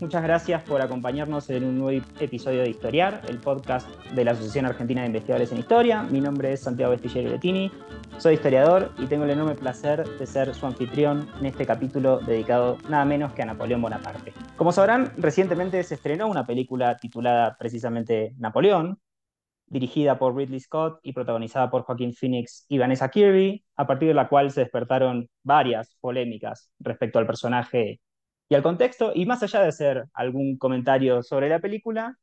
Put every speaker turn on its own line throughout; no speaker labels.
muchas gracias por acompañarnos en un nuevo episodio de Historiar, el podcast de la Asociación Argentina de Investigadores en Historia. Mi nombre es Santiago Vestillero Letini, soy historiador y tengo el enorme placer de ser su anfitrión en este capítulo dedicado nada menos que a Napoleón Bonaparte. Como sabrán, recientemente se estrenó una película titulada precisamente Napoleón, dirigida por Ridley Scott y protagonizada por Joaquín Phoenix y Vanessa Kirby, a partir de la cual se despertaron varias polémicas respecto al personaje y al contexto, y más allá de hacer algún comentario sobre la película,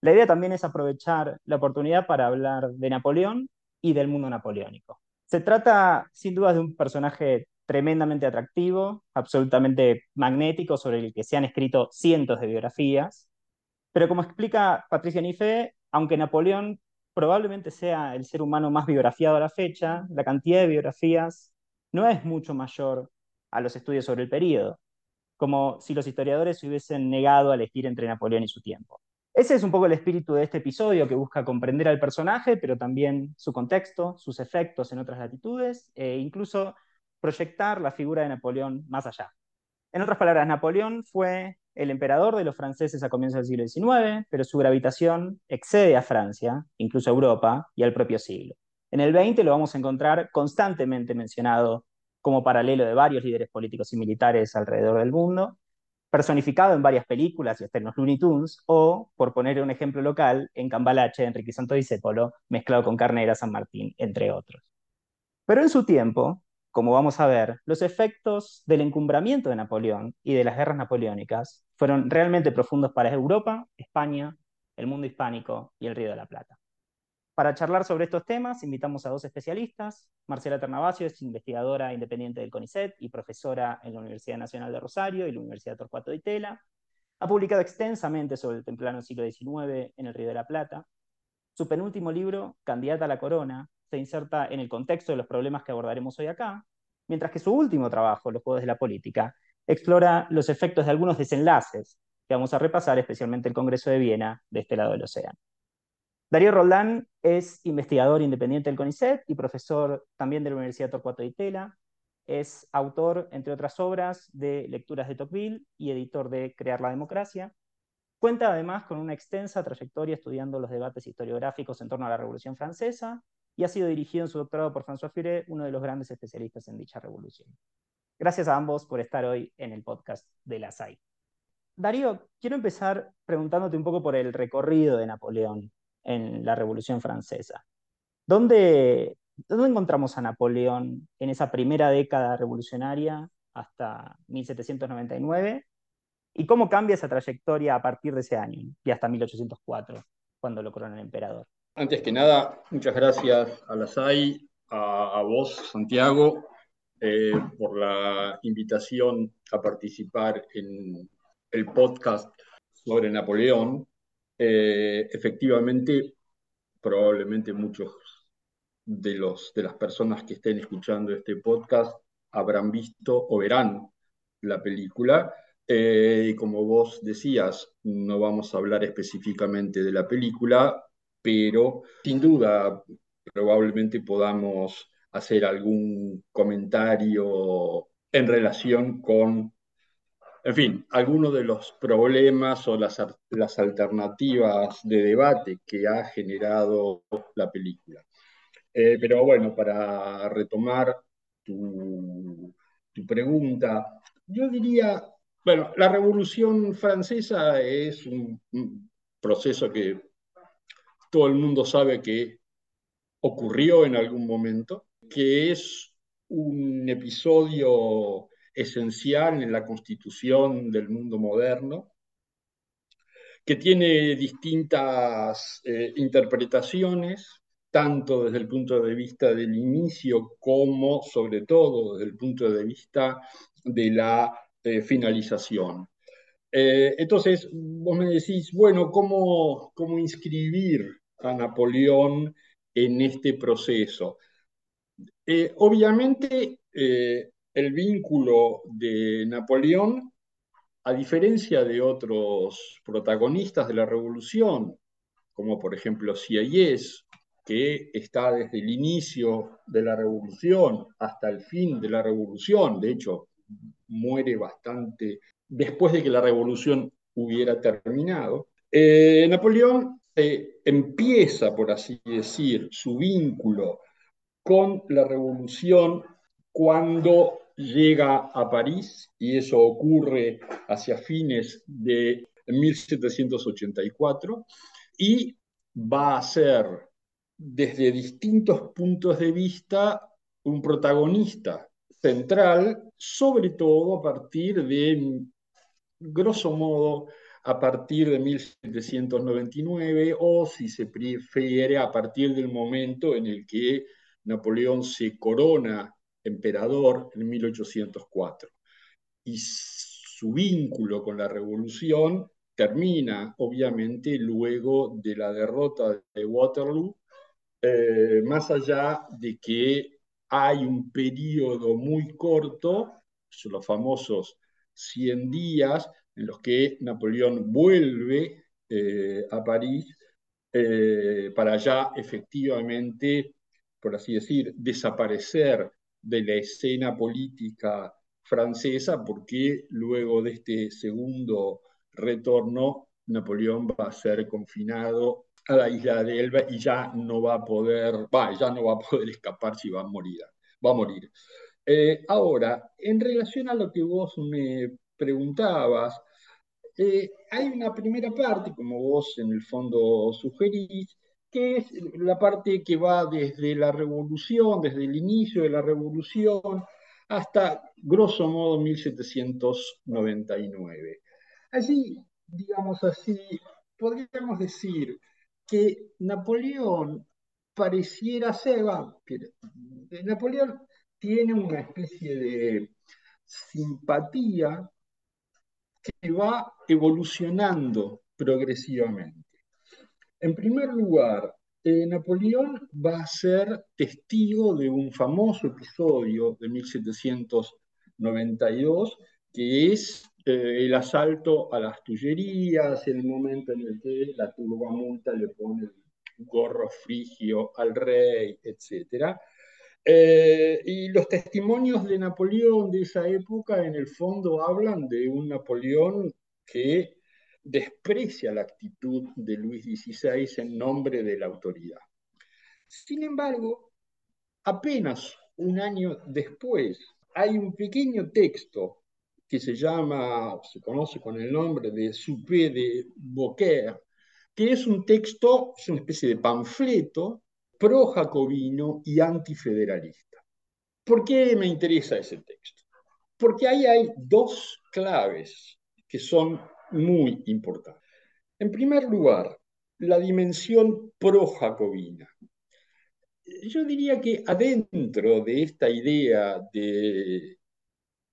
la idea también es aprovechar la oportunidad para hablar de Napoleón y del mundo napoleónico. Se trata sin duda de un personaje tremendamente atractivo, absolutamente magnético, sobre el que se han escrito cientos de biografías, pero como explica Patricia Nife, aunque Napoleón probablemente sea el ser humano más biografiado a la fecha, la cantidad de biografías no es mucho mayor a los estudios sobre el periodo como si los historiadores se hubiesen negado a elegir entre Napoleón y su tiempo. Ese es un poco el espíritu de este episodio que busca comprender al personaje, pero también su contexto, sus efectos en otras latitudes e incluso proyectar la figura de Napoleón más allá. En otras palabras, Napoleón fue el emperador de los franceses a comienzos del siglo XIX, pero su gravitación excede a Francia, incluso a Europa y al propio siglo. En el XX lo vamos a encontrar constantemente mencionado como paralelo de varios líderes políticos y militares alrededor del mundo, personificado en varias películas y hasta en los Looney Tunes, o, por poner un ejemplo local, en Cambalache, Enrique Santo Discépolo, mezclado con Carnera San Martín, entre otros. Pero en su tiempo, como vamos a ver, los efectos del encumbramiento de Napoleón y de las guerras napoleónicas fueron realmente profundos para Europa, España, el mundo hispánico y el Río de la Plata. Para charlar sobre estos temas, invitamos a dos especialistas. Marcela Ternavasio es investigadora independiente del CONICET y profesora en la Universidad Nacional de Rosario y la Universidad Torcuato de Itela. Ha publicado extensamente sobre el templano siglo XIX en el Río de la Plata. Su penúltimo libro, Candidata a la Corona, se inserta en el contexto de los problemas que abordaremos hoy acá, mientras que su último trabajo, Los Juegos de la Política, explora los efectos de algunos desenlaces que vamos a repasar, especialmente el Congreso de Viena, de este lado del océano. Darío Roldán es investigador independiente del CONICET y profesor también de la Universidad Torcuato de Itela. Es autor, entre otras obras, de Lecturas de Tocqueville y editor de Crear la Democracia. Cuenta además con una extensa trayectoria estudiando los debates historiográficos en torno a la Revolución Francesa y ha sido dirigido en su doctorado por François Furet, uno de los grandes especialistas en dicha revolución. Gracias a ambos por estar hoy en el podcast de la SAI. Darío, quiero empezar preguntándote un poco por el recorrido de Napoleón en la Revolución Francesa. ¿Dónde, ¿Dónde encontramos a Napoleón en esa primera década revolucionaria hasta 1799? ¿Y cómo cambia esa trayectoria a partir de ese año y hasta 1804, cuando lo corona el emperador?
Antes que nada, muchas gracias a la SAI, a, vos, Santiago, eh, por la invitación a participar en el podcast sobre Napoleón. Eh, efectivamente, probablemente muchos de, los, de las personas que estén escuchando este podcast habrán visto o verán la película. Eh, y como vos decías, no vamos a hablar específicamente de la película, pero sin duda probablemente podamos hacer algún comentario en relación con en fin, algunos de los problemas o las, alternativas de debate que ha generado la película. Eh, pero bueno, para retomar tu, pregunta, yo diría, bueno, la Revolución Francesa es un proceso que todo el mundo sabe que ocurrió en algún momento, que es un episodio esencial en la constitución del mundo moderno, que tiene distintas eh, interpretaciones, tanto desde el punto de vista del inicio como sobre todo desde el punto de vista de la eh, finalización. Eh, entonces, vos me decís, bueno, ¿cómo, ¿cómo inscribir a Napoleón en este proceso. Obviamente, el vínculo de Napoleón, a diferencia de otros protagonistas de la revolución, como por ejemplo Sieyès, que está desde el inicio de la revolución hasta el fin de la revolución, de hecho muere bastante después de que la revolución hubiera terminado, eh, Napoleón empieza, por así decir, su vínculo con la revolución cuando llega a París, y eso ocurre hacia fines de 1784, y va a ser desde distintos puntos de vista un protagonista central, sobre todo a partir de, grosso modo, a partir de 1799 o, si se prefiere, a partir del momento en el que Napoleón se corona emperador en 1804. Y su vínculo con la revolución termina, obviamente, luego de la derrota de Waterloo, eh, más allá de que hay un periodo muy corto, son los famosos 100 días, en los que Napoleón vuelve eh, a París eh, para ya efectivamente, por así decir, desaparecer de la escena política francesa, porque luego de este segundo retorno, Napoleón va a ser confinado a la isla de Elba y ya no va a poder, va, ya no va a poder escapar si va a morir. Va a morir. Eh, ahora, en relación a lo que vos me preguntabas, eh, hay una primera parte, como vos en el fondo sugerís, que es la parte que va desde la revolución, desde el inicio de la revolución, hasta grosso modo 1799. Allí, digamos así, podríamos decir que Napoleón pareciera ser, Napoleón tiene una especie de simpatía que va evolucionando progresivamente. En primer lugar, eh, Napoleón va a ser testigo de un famoso episodio de 1792, que es eh, el asalto a las Tullerías, el momento en el que la turbamulta le pone el gorro frigio al rey, etc. Eh, y los testimonios de Napoleón de esa época en el fondo hablan de un Napoleón que desprecia la actitud de Luis XVI en nombre de la autoridad. Sin embargo, apenas un año después hay un pequeño texto que se llama, se conoce con el nombre de Soupé de Beaucaire, que es un texto, es una especie de panfleto pro-jacobino y antifederalista. ¿Por qué me interesa ese texto? Porque ahí hay dos claves que son muy importantes. En primer lugar, la dimensión pro-jacobina. Yo diría que adentro de esta idea de,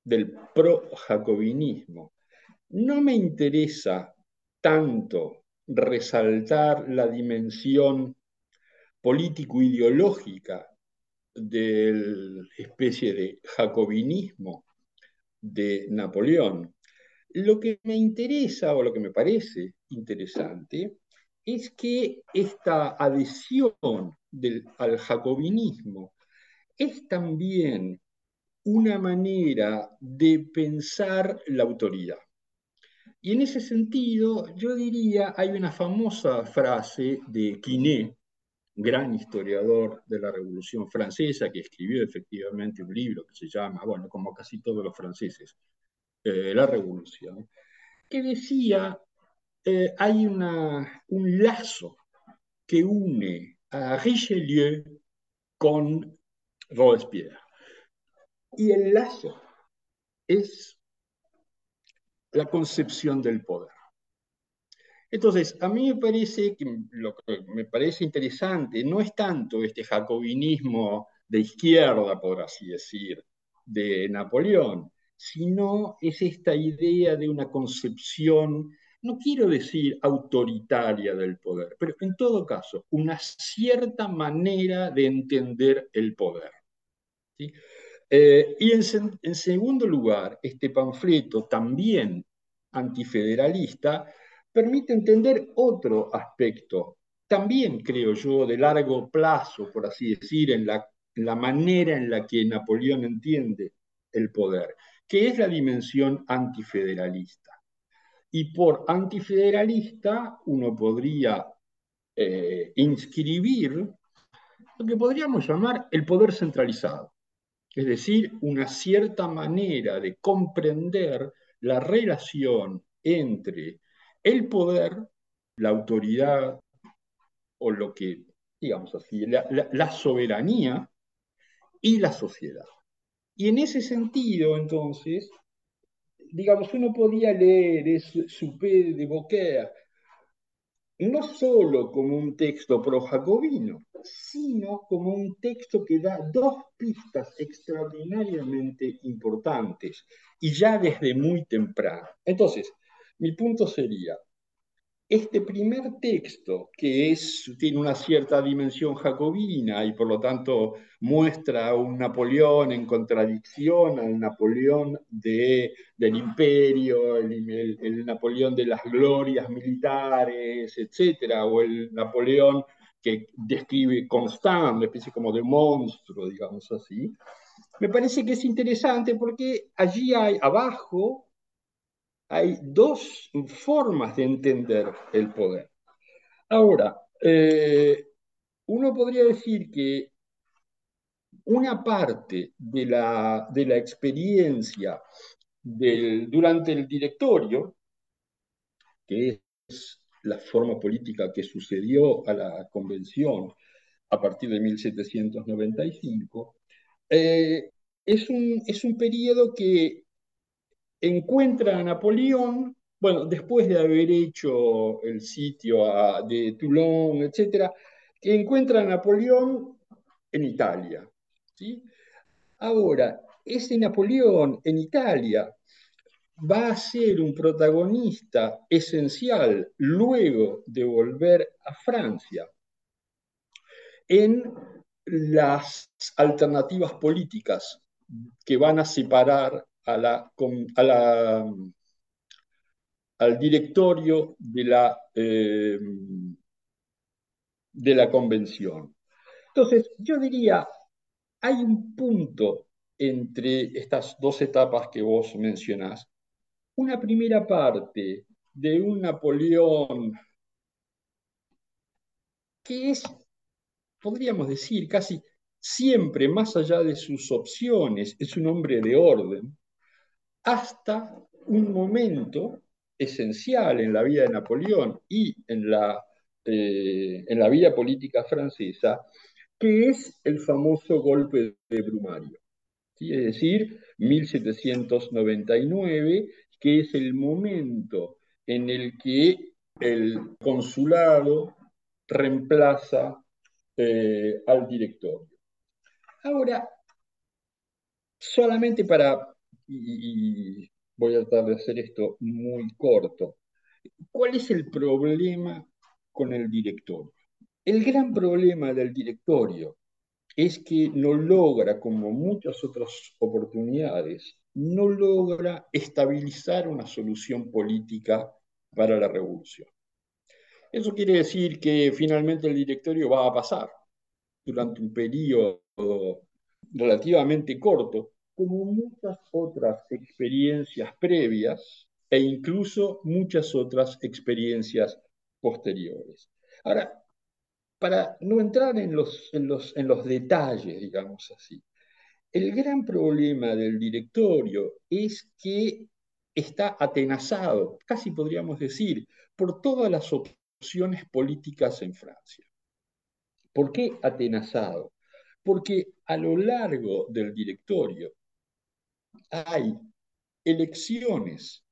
del pro-jacobinismo, no me interesa tanto resaltar la dimensión político-ideológica de la especie de jacobinismo de Napoleón. Lo que me interesa o lo que me parece interesante es que esta adhesión al jacobinismo es también una manera de pensar la autoridad. Y en ese sentido, yo diría, hay una famosa frase de Quinet, gran historiador de la Revolución Francesa, que escribió efectivamente un libro que se llama, bueno, como casi todos los franceses, eh, La Revolución, que decía, eh, hay una, un lazo que une a Richelieu con Robespierre. Y el lazo es la concepción del poder. Entonces, a mí me parece que lo que me parece interesante no es tanto este jacobinismo de izquierda, por así decir, de Napoleón, sino es esta idea de una concepción no quiero decir autoritaria del poder, pero en todo caso, una cierta manera de entender el poder. Eh, y en, segundo lugar, este panfleto también antifederalista permite entender otro aspecto, también creo yo, de largo plazo, por así decir, en la, en la manera en la que Napoleón entiende el poder, que es la dimensión antifederalista. Y por antifederalista uno podría eh, inscribir lo que podríamos llamar el poder centralizado, es decir, una cierta manera de comprender la relación entre el poder, la autoridad o lo que, digamos así, la soberanía y la sociedad. Y en ese sentido, entonces, digamos, uno podía leer ese Supé de Beaucaire no solo como un texto pro-jacobino, sino como un texto que da dos pistas extraordinariamente importantes y ya desde muy temprano. Entonces, mi punto sería, este primer texto, que tiene una cierta dimensión jacobina y por lo tanto muestra un Napoleón en contradicción al Napoleón de, del imperio, el, Napoleón de las glorias militares, etc., o el Napoleón que describe Constant, una especie como de monstruo, digamos así, me parece que es interesante porque allí hay abajo hay dos formas de entender el poder. Ahora, eh, uno podría decir que una parte de la, de la experiencia durante el directorio, que es la forma política que sucedió a la convención a partir de 1795, eh, es, un, es un periodo que encuentra a Napoleón, bueno, después de haber hecho el sitio de Toulon, etc., que encuentra a Napoleón en Italia. ¿sí? Ahora, ese Napoleón en Italia va a ser un protagonista esencial luego de volver a Francia en las alternativas políticas que van a separar al directorio de la, eh, de la convención. Entonces, yo diría, hay un punto entre estas dos etapas que vos mencionás. Una primera parte de un Napoleón que es, podríamos decir, casi siempre más allá de sus opciones, es un hombre de orden, hasta un momento esencial en la vida de Napoleón y en la, eh, en la vida política francesa, que es el famoso golpe de Brumario. Es decir, 1799, que es el momento en el que el consulado reemplaza eh, al directorio. Ahora, solamente para y, voy a tratar de hacer esto muy corto. ¿Cuál es el problema con el directorio? El gran problema del directorio es que no logra, como muchas otras oportunidades, no logra estabilizar una solución política para la revolución. Eso quiere decir que finalmente el directorio va a pasar durante un periodo relativamente corto como muchas otras experiencias previas e incluso muchas otras experiencias posteriores. Ahora, para no entrar en los, en los, en los detalles, digamos así, el gran problema del directorio es que está atenazado, casi podríamos decir, por todas las opciones políticas en Francia. ¿Por qué atenazado? Porque a lo largo del directorio hay elecciones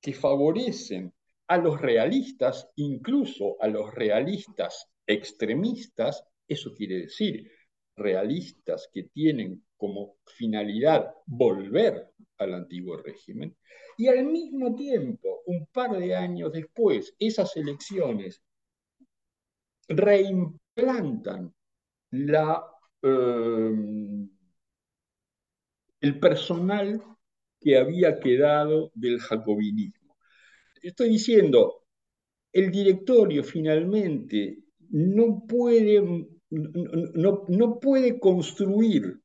que favorecen a los realistas, incluso a los realistas extremistas, eso quiere decir realistas que tienen como finalidad volver al antiguo régimen. Y al mismo tiempo, un par de años después, esas elecciones reimplantan la, eh, el personal que había quedado del jacobinismo. Estoy diciendo, el directorio finalmente no puede, construir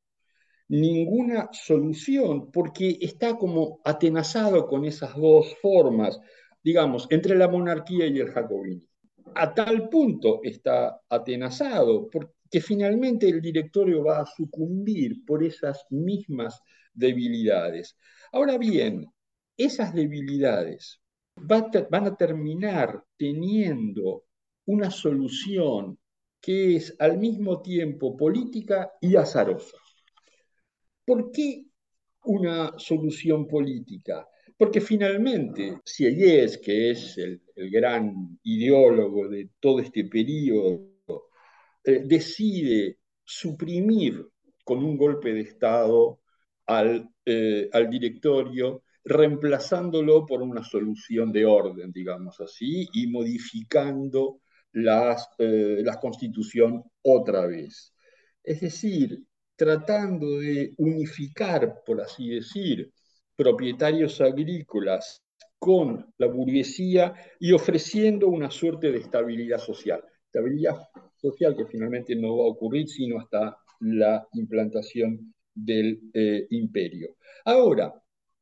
ninguna solución porque está como atenazado con esas dos formas, digamos, entre la monarquía y el jacobinismo. A tal punto está atenazado porque finalmente el directorio va a sucumbir por esas mismas debilidades. Ahora bien, esas debilidades van a terminar teniendo una solución que es al mismo tiempo política y azarosa. ¿Por qué una solución política? Porque finalmente Sieyès, que es el, gran ideólogo de todo este periodo, eh, decide suprimir con un golpe de Estado al, eh, al directorio, reemplazándolo por una solución de orden, digamos así, y modificando las, eh, la constitución otra vez. Es decir, tratando de unificar, por así decir, propietarios agrícolas con la burguesía y ofreciendo una suerte de estabilidad social. Estabilidad social que finalmente no va a ocurrir sino hasta la implantación del eh, imperio. Ahora,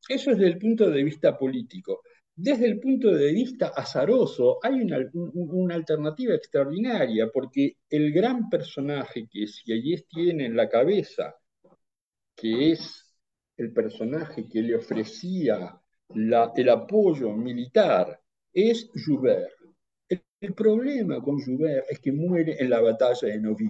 eso es desde el punto de vista político. Desde el punto de vista azaroso, hay una, alternativa extraordinaria, porque el gran personaje que Sieyès tiene en la cabeza, que es el personaje que le ofrecía el apoyo militar, es Joubert. El, problema con Joubert es que muere en la batalla de Novi.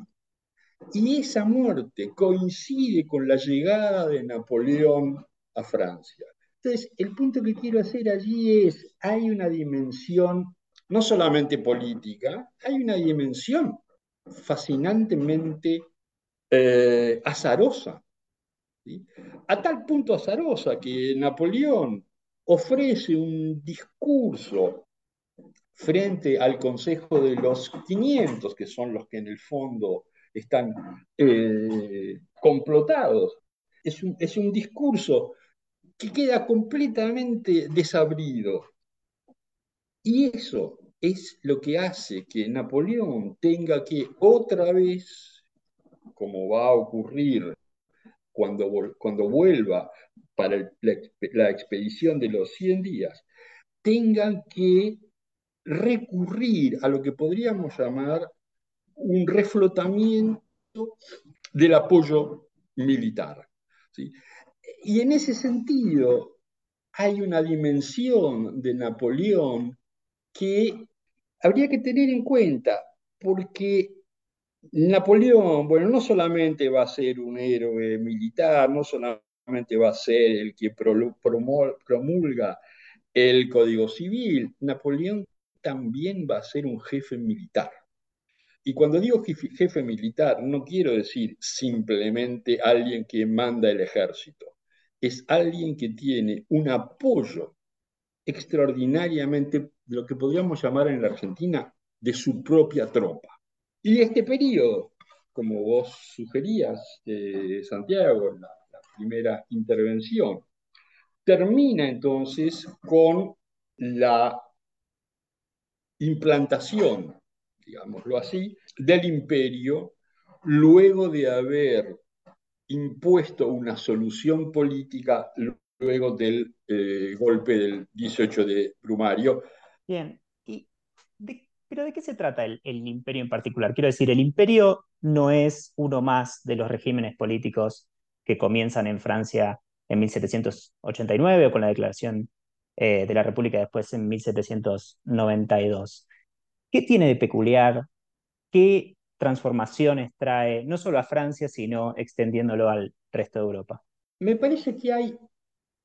Y esa muerte coincide con la llegada de Napoleón a Francia. Entonces, el punto que quiero hacer allí es, hay una dimensión no solamente política, hay una dimensión fascinantemente eh, azarosa. A tal punto azarosa que Napoleón ofrece un discurso frente al Consejo de los 500, que son los que en el fondo están eh, complotados. Es un, es un discurso que queda completamente desabrido. Y eso es lo que hace que Napoleón tenga que otra vez, como va a ocurrir cuando, cuando vuelva para la, expedición de los 100 días, tengan que recurrir a lo que podríamos llamar un reflotamiento del apoyo militar. Y en ese sentido hay una dimensión de Napoleón que habría que tener en cuenta, porque Napoleón, bueno, no solamente va a ser un héroe militar, no solamente va a ser el que promulga el Código Civil, Napoleón también va a ser un jefe militar. Y cuando digo jefe militar, no quiero decir simplemente alguien que manda el ejército es alguien que tiene un apoyo extraordinariamente, lo que podríamos llamar en la Argentina, de su propia tropa. Y este periodo, como vos sugerías, eh, Santiago, la, la primera intervención, termina entonces con la implantación, digámoslo así, del imperio luego de haber impuesto una solución política luego del eh, golpe del 18 de Brumario.
Bien, pero ¿de qué se trata el, el, imperio en particular? Quiero decir, el imperio no es uno más de los regímenes políticos que comienzan en Francia en 1789 o con la declaración eh, de la República después en 1792. ¿Qué tiene de peculiar? ¿Qué transformaciones trae, no solo a Francia, sino extendiéndolo al resto de Europa?
Me parece que hay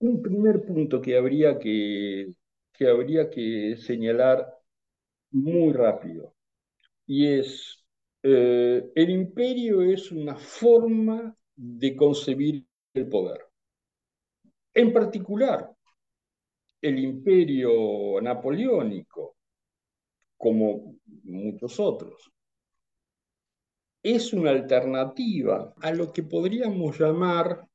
un primer punto que habría que, que, habría que señalar muy rápido, y es, eh, el imperio es una forma de concebir el poder. En particular, el imperio napoleónico, como muchos otros, es una alternativa a lo que podríamos llamar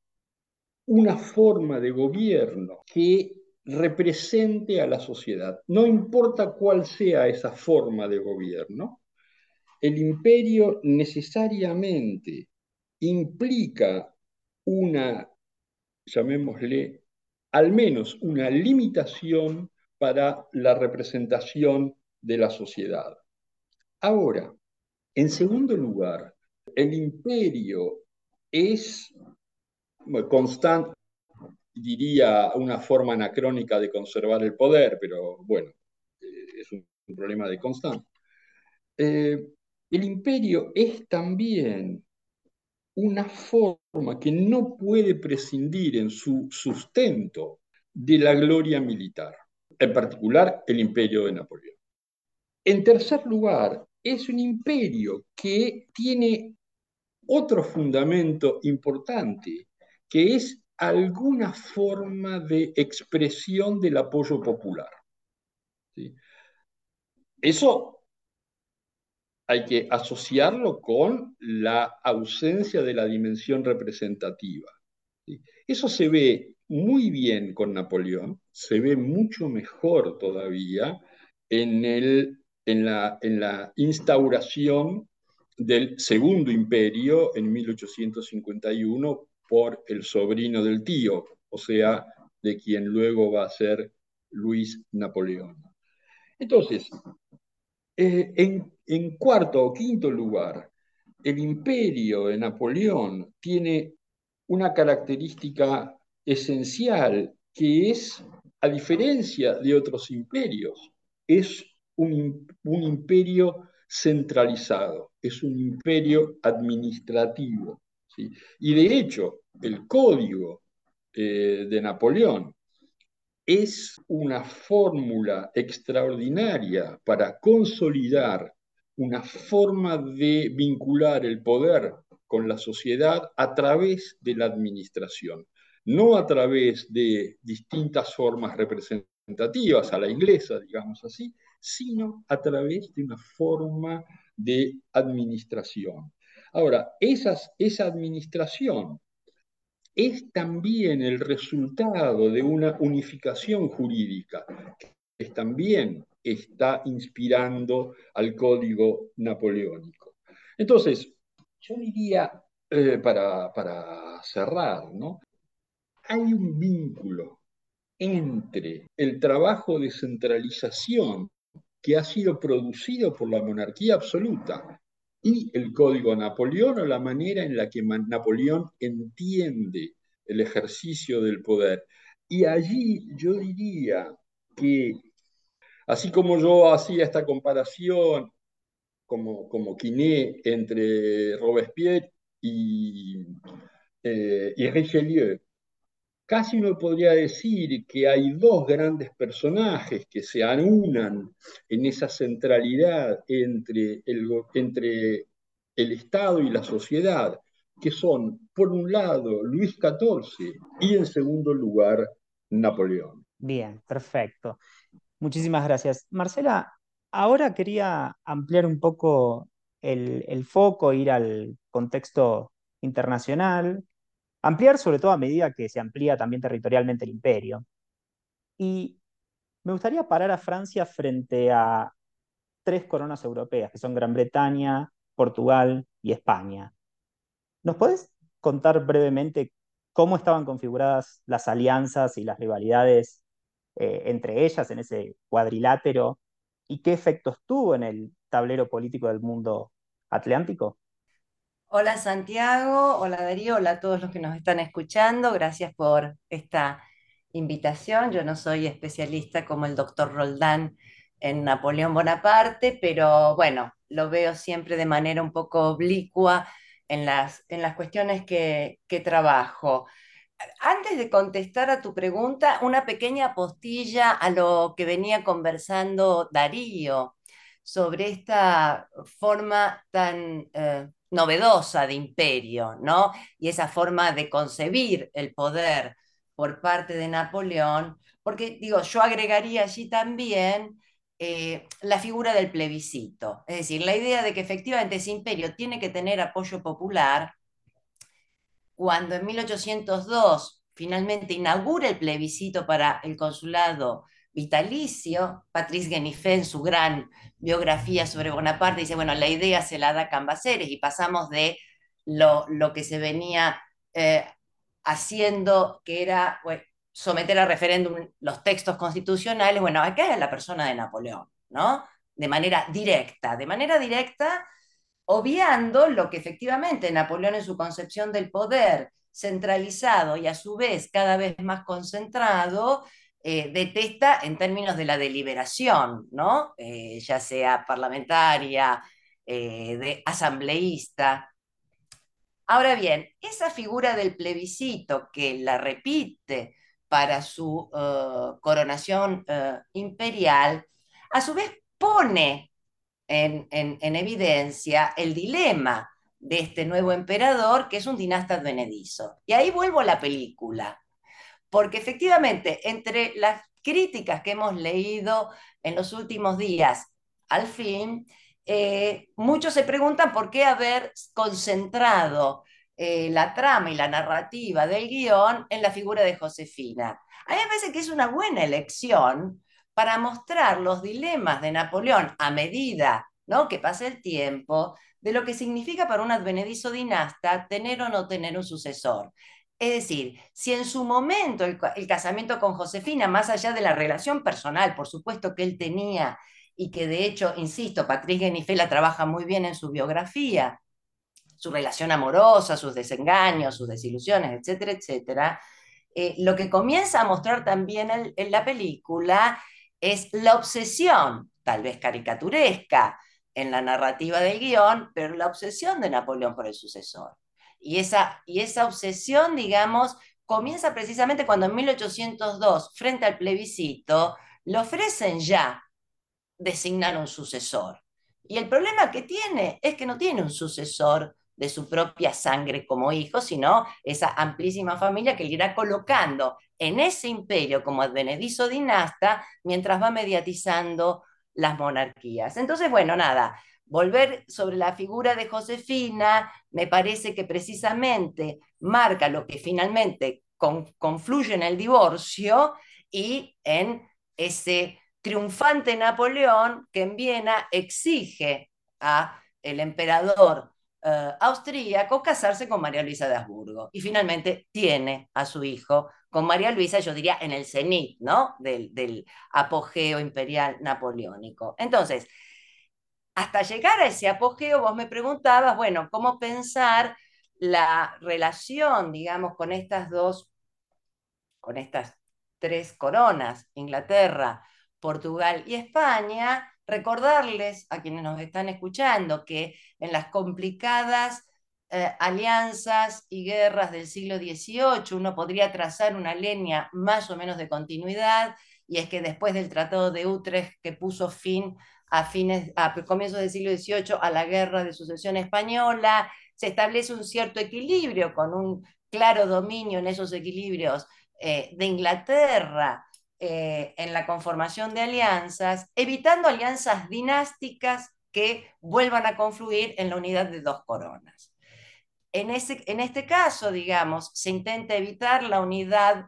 una forma de gobierno que represente a la sociedad. No importa cuál sea esa forma de gobierno, el imperio necesariamente implica una, llamémosle, al menos una limitación para la representación de la sociedad. Ahora, en segundo lugar, el imperio es constante, diría una forma anacrónica de conservar el poder, pero bueno, eh, es un, problema de constante. Eh, el imperio es también una forma que no puede prescindir en su sustento de la gloria militar, en particular el imperio de Napoleón. En tercer lugar, es un imperio que tiene otro fundamento importante, que es alguna forma de expresión del apoyo popular. Eso hay que asociarlo con la ausencia de la dimensión representativa. Eso se ve muy bien con Napoleón, se ve mucho mejor todavía en, la instauración del Segundo Imperio en 1851 por el sobrino del tío, o sea, de quien luego va a ser Luis Napoleón. Entonces, eh, en, cuarto o quinto lugar, el imperio de Napoleón tiene una característica esencial que es, a diferencia de otros imperios, es un, imperio centralizado, es un imperio administrativo. Y de hecho, el código eh, de Napoleón es una fórmula extraordinaria para consolidar una forma de vincular el poder con la sociedad a través de la administración, no a través de distintas formas representativas a la inglesa, digamos así, sino a través de una forma de administración. Ahora, esa administración es también el resultado de una unificación jurídica que también está inspirando al código napoleónico. Entonces, yo diría, eh, para, para cerrar, ¿no? hay un vínculo entre el trabajo de centralización que ha sido producido por la monarquía absoluta y el código Napoleón o la manera en la que Napoleón entiende el ejercicio del poder. Y allí yo diría que, así como yo hacía esta comparación como, como Quiné entre Robespierre y, eh, Richelieu, casi uno podría decir que hay dos grandes personajes que se anunan en esa centralidad entre el, entre el Estado y la sociedad, que son, por un lado, Luis XIV y, en segundo lugar, Napoleón.
Bien, perfecto. Muchísimas gracias. Marcela, ahora quería ampliar un poco el, foco, ir al contexto internacional, Ampliar sobre todo a medida que se amplía también territorialmente el imperio. Y me gustaría parar a Francia frente a tres coronas europeas, que son Gran Bretaña, Portugal y España. ¿Nos puedes contar brevemente cómo estaban configuradas las alianzas y las rivalidades eh, entre ellas en ese cuadrilátero y qué efectos tuvo en el tablero político del mundo atlántico?
Hola Santiago, hola Darío, hola a todos los que nos están escuchando. Gracias por esta invitación. Yo no soy especialista como el doctor Roldán en Napoleón Bonaparte, pero bueno, lo veo siempre de manera un poco oblicua en las, en las cuestiones que, que trabajo. Antes de contestar a tu pregunta, una pequeña postilla a lo que venía conversando Darío sobre esta forma tan eh, novedosa de imperio, ¿no? Y esa forma de concebir el poder por parte de Napoleón, porque digo, yo agregaría allí también eh, la figura del plebiscito, es decir, la idea de que efectivamente ese imperio tiene que tener apoyo popular, cuando en 1802 finalmente inaugura el plebiscito para el consulado vitalicio, Patrice Guenifé en su gran biografía sobre Bonaparte dice, bueno, la idea se la da Cambaceres y pasamos de lo, lo que se venía eh, haciendo, que era someter a referéndum los textos constitucionales, bueno, acá es la persona de Napoleón, ¿no? De manera directa, de manera directa, obviando lo que efectivamente Napoleón en su concepción del poder centralizado y a su vez cada vez más concentrado, eh, detesta en términos de la deliberación, ¿no? Eh, ya sea parlamentaria, eh, de asambleísta. Ahora bien, esa figura del plebiscito que la repite para su coronación imperial, a su vez pone en, en, evidencia el dilema de este nuevo emperador, que es un dinasta advenedizo. Y ahí vuelvo a la película porque efectivamente entre las críticas que hemos leído en los últimos días al fin, eh, muchos se preguntan por qué haber concentrado eh, la trama y la narrativa del guion en la figura de Josefina. A mí me parece que es una buena elección para mostrar los dilemas de Napoleón a medida ¿no? que pasa el tiempo, de lo que significa para un advenedizo dinasta tener o no tener un sucesor. Es decir, si en su momento el, casamiento con Josefina, más allá de la relación personal, por supuesto que él tenía, y que de hecho, insisto, Patrick Genifela trabaja muy bien en su biografía, su relación amorosa, sus desengaños, sus desilusiones, etcétera, etcétera, eh, lo que comienza a mostrar también en la película es la obsesión, tal vez caricaturesca, en la narrativa del guion, pero la obsesión de Napoleón por el sucesor. Y esa, y esa obsesión, digamos, comienza precisamente cuando en 1802, frente al plebiscito, le ofrecen ya designar un sucesor. Y el problema que tiene es que no tiene un sucesor de su propia sangre como hijo, sino esa amplísima familia que le irá colocando en ese imperio como advenedizo dinasta mientras va mediatizando las monarquías. Entonces, bueno, nada, volver sobre la figura de Josefina me parece que precisamente marca lo que finalmente confluye en el divorcio y en ese triunfante Napoleón que en Viena exige a el emperador uh, austríaco casarse con María Luisa de Habsburgo y finalmente tiene a su hijo con María Luisa, yo diría en el cenit, ¿no? Del, del apogeo imperial napoleónico. Entonces, hasta llegar a ese apogeo, vos me preguntabas, bueno, ¿cómo pensar la relación, digamos, con estas dos, con estas tres coronas, Inglaterra, Portugal y España? Recordarles a quienes nos están escuchando que en las complicadas eh, alianzas y guerras del siglo XVIII uno podría trazar una línea más o menos de continuidad, y es que después del Tratado de Utrecht que puso fin a, fines, a comienzos del siglo XVIII a la guerra de sucesión española, se establece un cierto equilibrio con un claro dominio en esos equilibrios eh, de Inglaterra eh, en la conformación de alianzas, evitando alianzas dinásticas que vuelvan a confluir en la unidad de dos coronas. En, ese, en este caso, digamos, se intenta evitar la unidad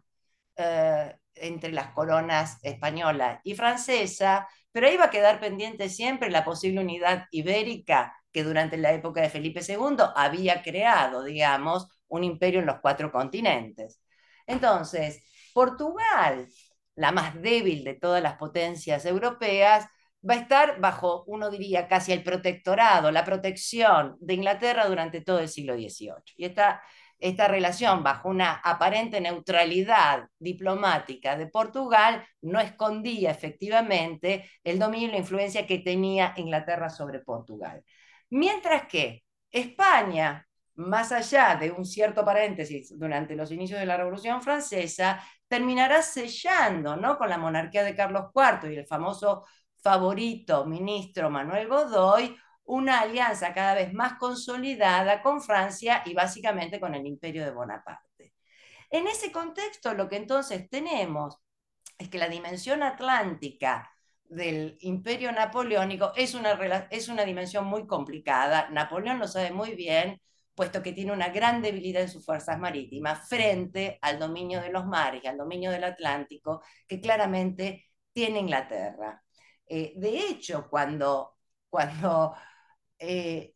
eh, entre las coronas española y francesa, pero ahí va a quedar pendiente siempre la posible unidad ibérica que durante la época de Felipe II había creado, digamos, un imperio en los cuatro continentes. Entonces, Portugal, la más débil de todas las potencias europeas, va a estar bajo, uno diría, casi el protectorado, la protección de Inglaterra durante todo el siglo XVIII. Y esta esta relación bajo una aparente neutralidad diplomática de Portugal no escondía efectivamente el dominio y la influencia que tenía Inglaterra sobre Portugal. Mientras que España, más allá de un cierto paréntesis durante los inicios de la Revolución Francesa, terminará sellando ¿no? con la monarquía de Carlos IV y el famoso favorito ministro Manuel Godoy una alianza cada vez más consolidada con Francia y básicamente con el imperio de Bonaparte. En ese contexto, lo que entonces tenemos es que la dimensión atlántica del imperio napoleónico es una, es una dimensión muy complicada. Napoleón lo sabe muy bien, puesto que tiene una gran debilidad en sus fuerzas marítimas frente al dominio de los mares y al dominio del Atlántico, que claramente tiene Inglaterra. Eh, de hecho, cuando, cuando eh,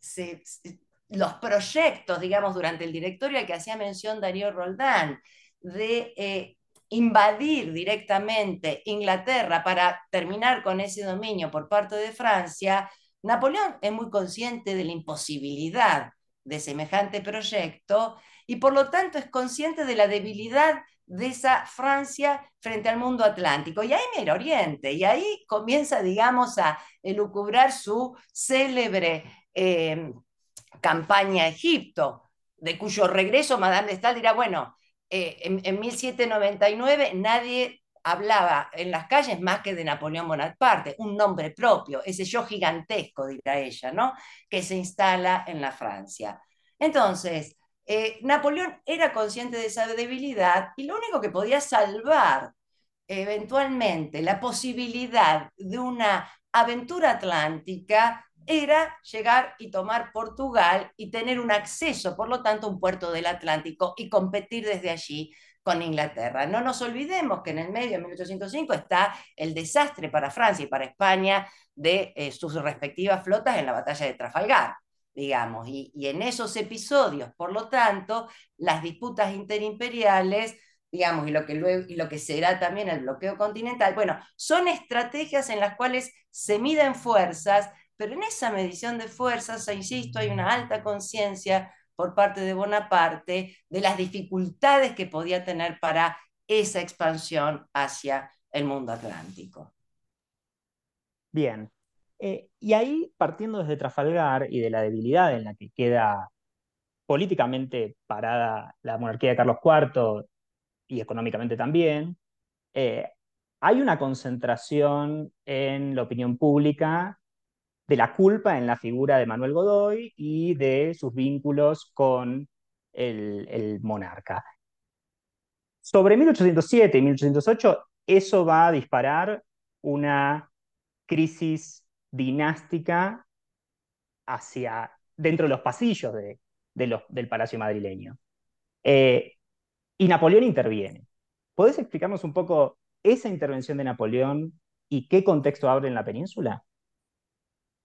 los proyectos, digamos, durante el directorio al que hacía mención Darío Roldán, de eh, invadir directamente Inglaterra para terminar con ese dominio por parte de Francia, Napoleón es muy consciente de la imposibilidad de semejante proyecto y por lo tanto es consciente de la debilidad de esa Francia frente al mundo atlántico. Y ahí mira Oriente, y ahí comienza, digamos, a elucubrar su célebre eh, campaña a Egipto, de cuyo regreso Madame de Stael dirá, bueno, eh, en, en 1799 nadie hablaba en las calles más que de Napoleón Bonaparte, un nombre propio, ese yo gigantesco, dirá ella, ¿no? Que se instala en la Francia. Entonces, eh, Napoleón era consciente de esa debilidad y lo único que podía salvar eventualmente la posibilidad de una aventura atlántica era llegar y tomar Portugal y tener un acceso, por lo tanto, un puerto del Atlántico y competir desde allí con Inglaterra. No nos olvidemos que en el medio, de 1805, está el desastre para Francia y para España de eh, sus respectivas flotas en la batalla de Trafalgar, digamos. Y, en esos episodios, por lo tanto, las disputas interimperiales digamos, y lo, que luego, y lo que será también el bloqueo continental, bueno, son estrategias en las cuales se miden fuerzas, pero en esa medición de fuerzas, insisto, hay una alta conciencia por parte de Bonaparte de las dificultades que podía tener para esa expansión hacia el mundo atlántico.
Bien. Eh, y ahí, partiendo desde Trafalgar y de la debilidad en la que queda políticamente parada la monarquía de Carlos IV y económicamente también, eh, hay una concentración en la opinión pública de la culpa en la figura de Manuel Godoy y de sus vínculos con el, monarca. Sobre 1807 y 1808, eso va a disparar una crisis dinástica hacia dentro de los pasillos de, del Palacio madrileño. Eh, y Napoleón interviene. ¿Podés explicarnos un poco esa intervención de Napoleón y qué contexto abre en la península?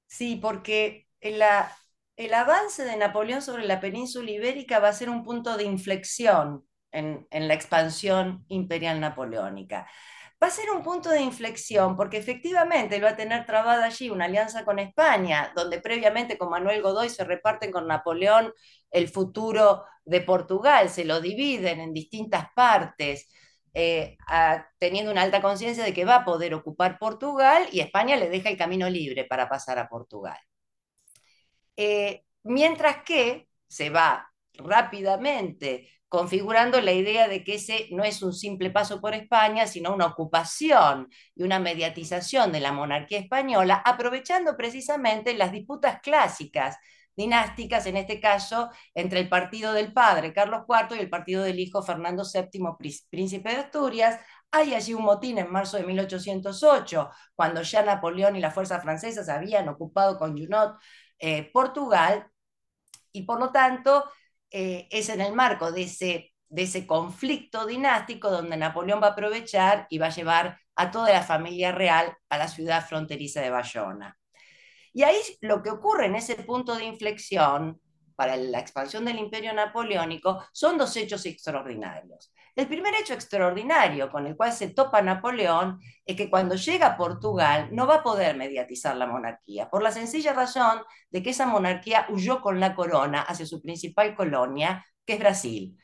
Sí, porque el avance de Napoleón sobre la península ibérica va a ser un punto de inflexión en, la expansión imperial napoleónica. Va a ser un punto de inflexión porque efectivamente él va a tener trabada allí una alianza con España, donde previamente con Manuel Godoy se reparten con Napoleón el futuro de Portugal, se lo dividen en distintas partes. Eh, teniendo una alta conciencia de que va a poder ocupar Portugal y España le deja el camino libre para pasar a Portugal. Eh, mientras que se va rápidamente configurando la idea de que ese no es un simple paso por España, sino una ocupación y una mediatización de la monarquía española, aprovechando precisamente las disputas clásicas dinásticas, en este caso entre el partido del padre Carlos IV y el partido del hijo Fernando VII, príncipe de Asturias. Hay allí un motín en marzo de 1808, cuando ya Napoleón y las fuerzas francesas habían ocupado con Junot eh, Portugal, y por lo tanto eh, es en el marco de ese, de ese conflicto dinástico donde Napoleón va a aprovechar y va a llevar a toda la familia real a la ciudad fronteriza de Bayona. Y ahí lo que ocurre en ese punto de inflexión para la expansión del imperio napoleónico son dos hechos extraordinarios. El primer hecho extraordinario con el cual se topa Napoleón es que cuando llega a Portugal no va a poder mediatizar la monarquía, por la sencilla razón de que esa monarquía huyó con la corona hacia su principal colonia, que es Brasil.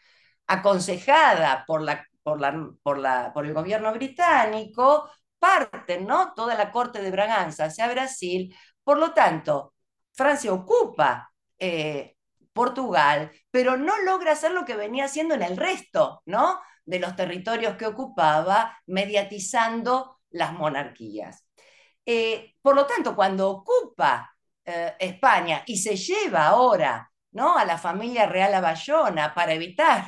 Aconsejada por, la, por, la, por, la, por el gobierno británico, parten ¿no? toda la corte de Braganza hacia Brasil por lo tanto, Francia ocupa eh, Portugal, pero no logra hacer lo que venía haciendo en el resto ¿no? de los territorios que ocupaba, mediatizando las monarquías. Eh, por lo tanto, cuando ocupa eh, España y se lleva ahora ¿no? a la familia real a Bayona para evitar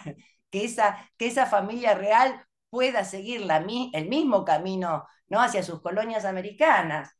que esa, que esa familia real pueda seguir el mismo camino ¿no? hacia sus colonias americanas.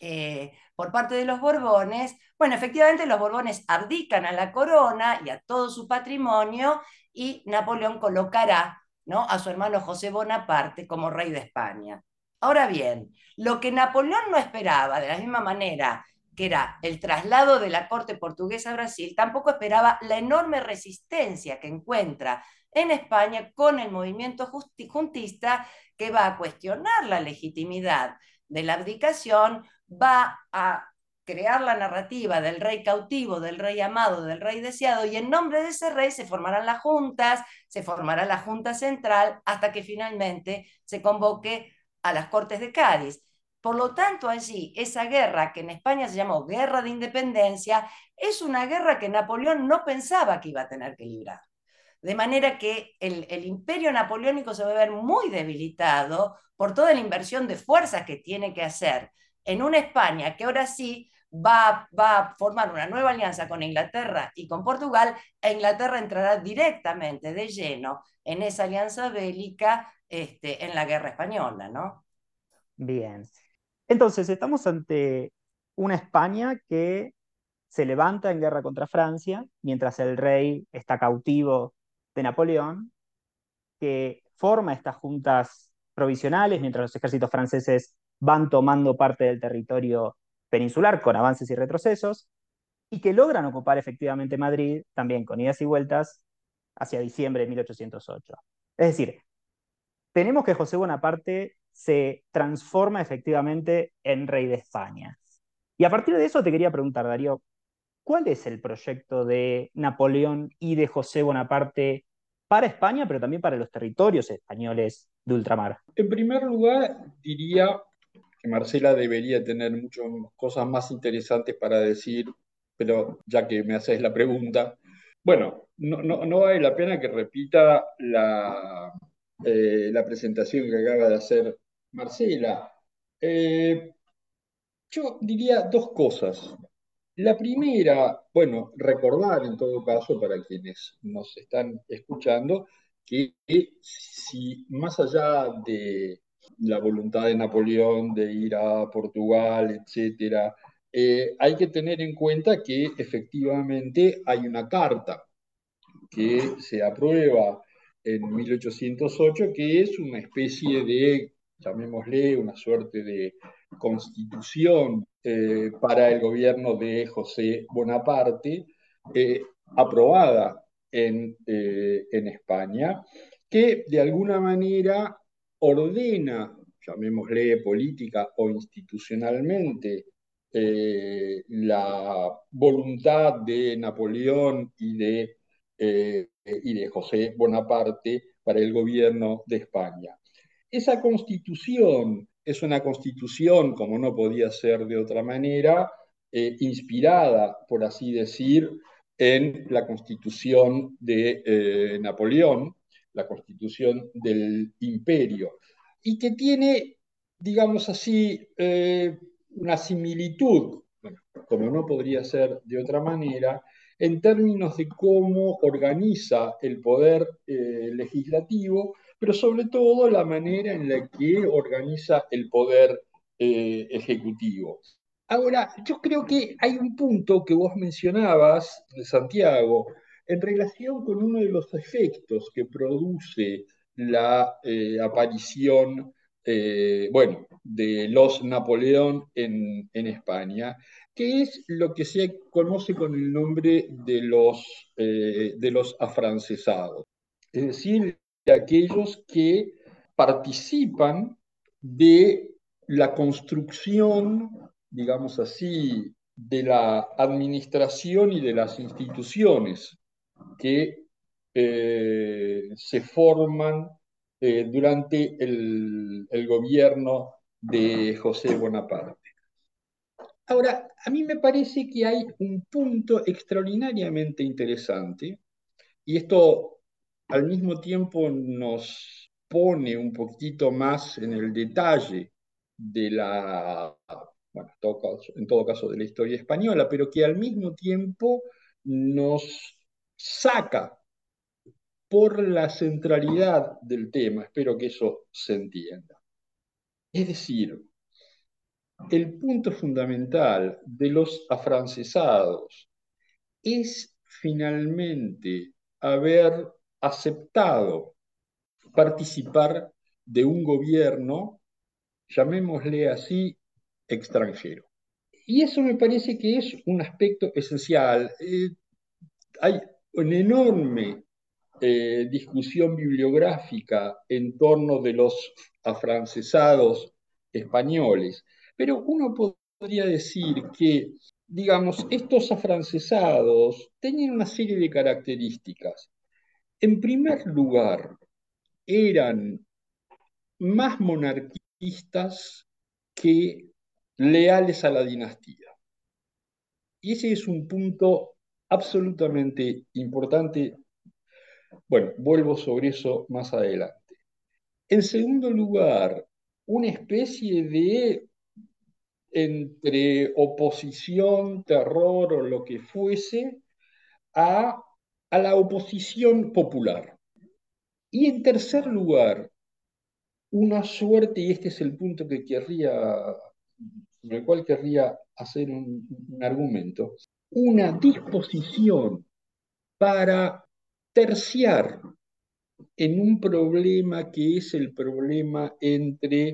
Eh, por parte de los Borbones, bueno, efectivamente los Borbones abdican a la corona y a todo su patrimonio y Napoleón colocará ¿no? a su hermano José Bonaparte como rey de España. Ahora bien, lo que Napoleón no esperaba, de la misma manera que era el traslado de la corte portuguesa a Brasil, tampoco esperaba la enorme resistencia que encuentra en España con el movimiento juntista que va a cuestionar la legitimidad de la abdicación, va a crear la narrativa del rey cautivo, del rey amado, del rey deseado, y en nombre de ese rey se formarán las juntas, se formará la Junta Central, hasta que finalmente se convoque a las Cortes de Cádiz. Por lo tanto, allí, esa guerra que en España se llamó Guerra de Independencia, es una guerra que Napoleón no pensaba que iba a tener que librar. De manera que el, imperio napoleónico se va a ver muy debilitado por toda la inversión de fuerzas que tiene que hacer en una España que ahora sí va, a formar una nueva alianza con Inglaterra y con Portugal, e Inglaterra entrará directamente de lleno en esa alianza bélica este, en la guerra española, ¿no?
Bien. Entonces, estamos ante una España que se levanta en guerra contra Francia, mientras el rey está cautivo de Napoleón, que forma estas juntas provisionales mientras los ejércitos franceses van tomando parte del territorio peninsular con avances y retrocesos, y que logran ocupar efectivamente Madrid también con idas y vueltas hacia diciembre de 1808. Es decir, tenemos que José Bonaparte se transforma efectivamente en rey de España. Y a partir de eso te quería preguntar, Darío, ¿cuál es el proyecto de Napoleón y de José Bonaparte para España, pero también para los territorios españoles de ultramar?
En primer lugar, diría que Marcela debería tener muchas cosas más interesantes para decir, pero ya que me haces la pregunta, bueno, no, no vale la pena que repita la, eh, la presentación que acaba de hacer Marcela. Eh, yo diría dos cosas. La primera, bueno, recordar en todo caso para quienes nos están escuchando que si más allá de la voluntad de Napoleón de ir a Portugal, etcétera, eh, hay que tener en cuenta que efectivamente hay una carta que se aprueba en 1808, que es una especie de, llamémosle, una suerte de constitución eh, para el gobierno de José Bonaparte, eh, aprobada en, en España, que de alguna manera ordena, llamémosle política o institucionalmente, la voluntad de Napoleón y de eh, y de José Bonaparte para el gobierno de España. Esa constitución es una constitución, como no podía ser de otra manera, eh, inspirada, por así decir, en la constitución de eh, Napoleón, la constitución del imperio, y que tiene, digamos así, una similitud, como no podría ser de otra manera, en términos de cómo organiza el poder eh, legislativo, pero sobre todo la manera en la que organiza el poder eh, ejecutivo. Ahora, yo creo que hay un punto que vos mencionabas, Santiago, en relación con uno de los efectos que produce la eh, aparición, bueno, de los Napoleón en, en España, que es lo que se conoce con el nombre de los, eh, de los afrancesados, es decir, de aquellos que participan de la construcción, digamos así, de la administración y de las instituciones que eh, se forman eh, durante el, el gobierno de José Bonaparte. Ahora, a mí me parece que hay un punto extraordinariamente interesante, y esto al mismo tiempo nos pone un poquito más en el detalle de la, bueno, en todo caso de la historia española, pero que al mismo tiempo nos saca por la centralidad del tema. Espero que eso se entienda. Es decir, el punto fundamental de los afrancesados es finalmente haber aceptado participar de un gobierno, llamémosle así, extranjero. Y eso me parece que es un aspecto esencial. Eh, hay una enorme eh, discusión bibliográfica en torno de los afrancesados españoles, pero uno podría decir que, digamos, estos afrancesados tenían una serie de características. En primer lugar, eran más monarquistas que leales a la dinastía. Y ese es un punto absolutamente importante. Bueno, vuelvo sobre eso más adelante. En segundo lugar, una especie de entre oposición, terror o lo que fuese, a, a la oposición popular. Y en tercer lugar, una suerte, y este es el punto que querría, sobre el cual querría hacer un, un argumento, una disposición para terciar en un problema que es el problema entre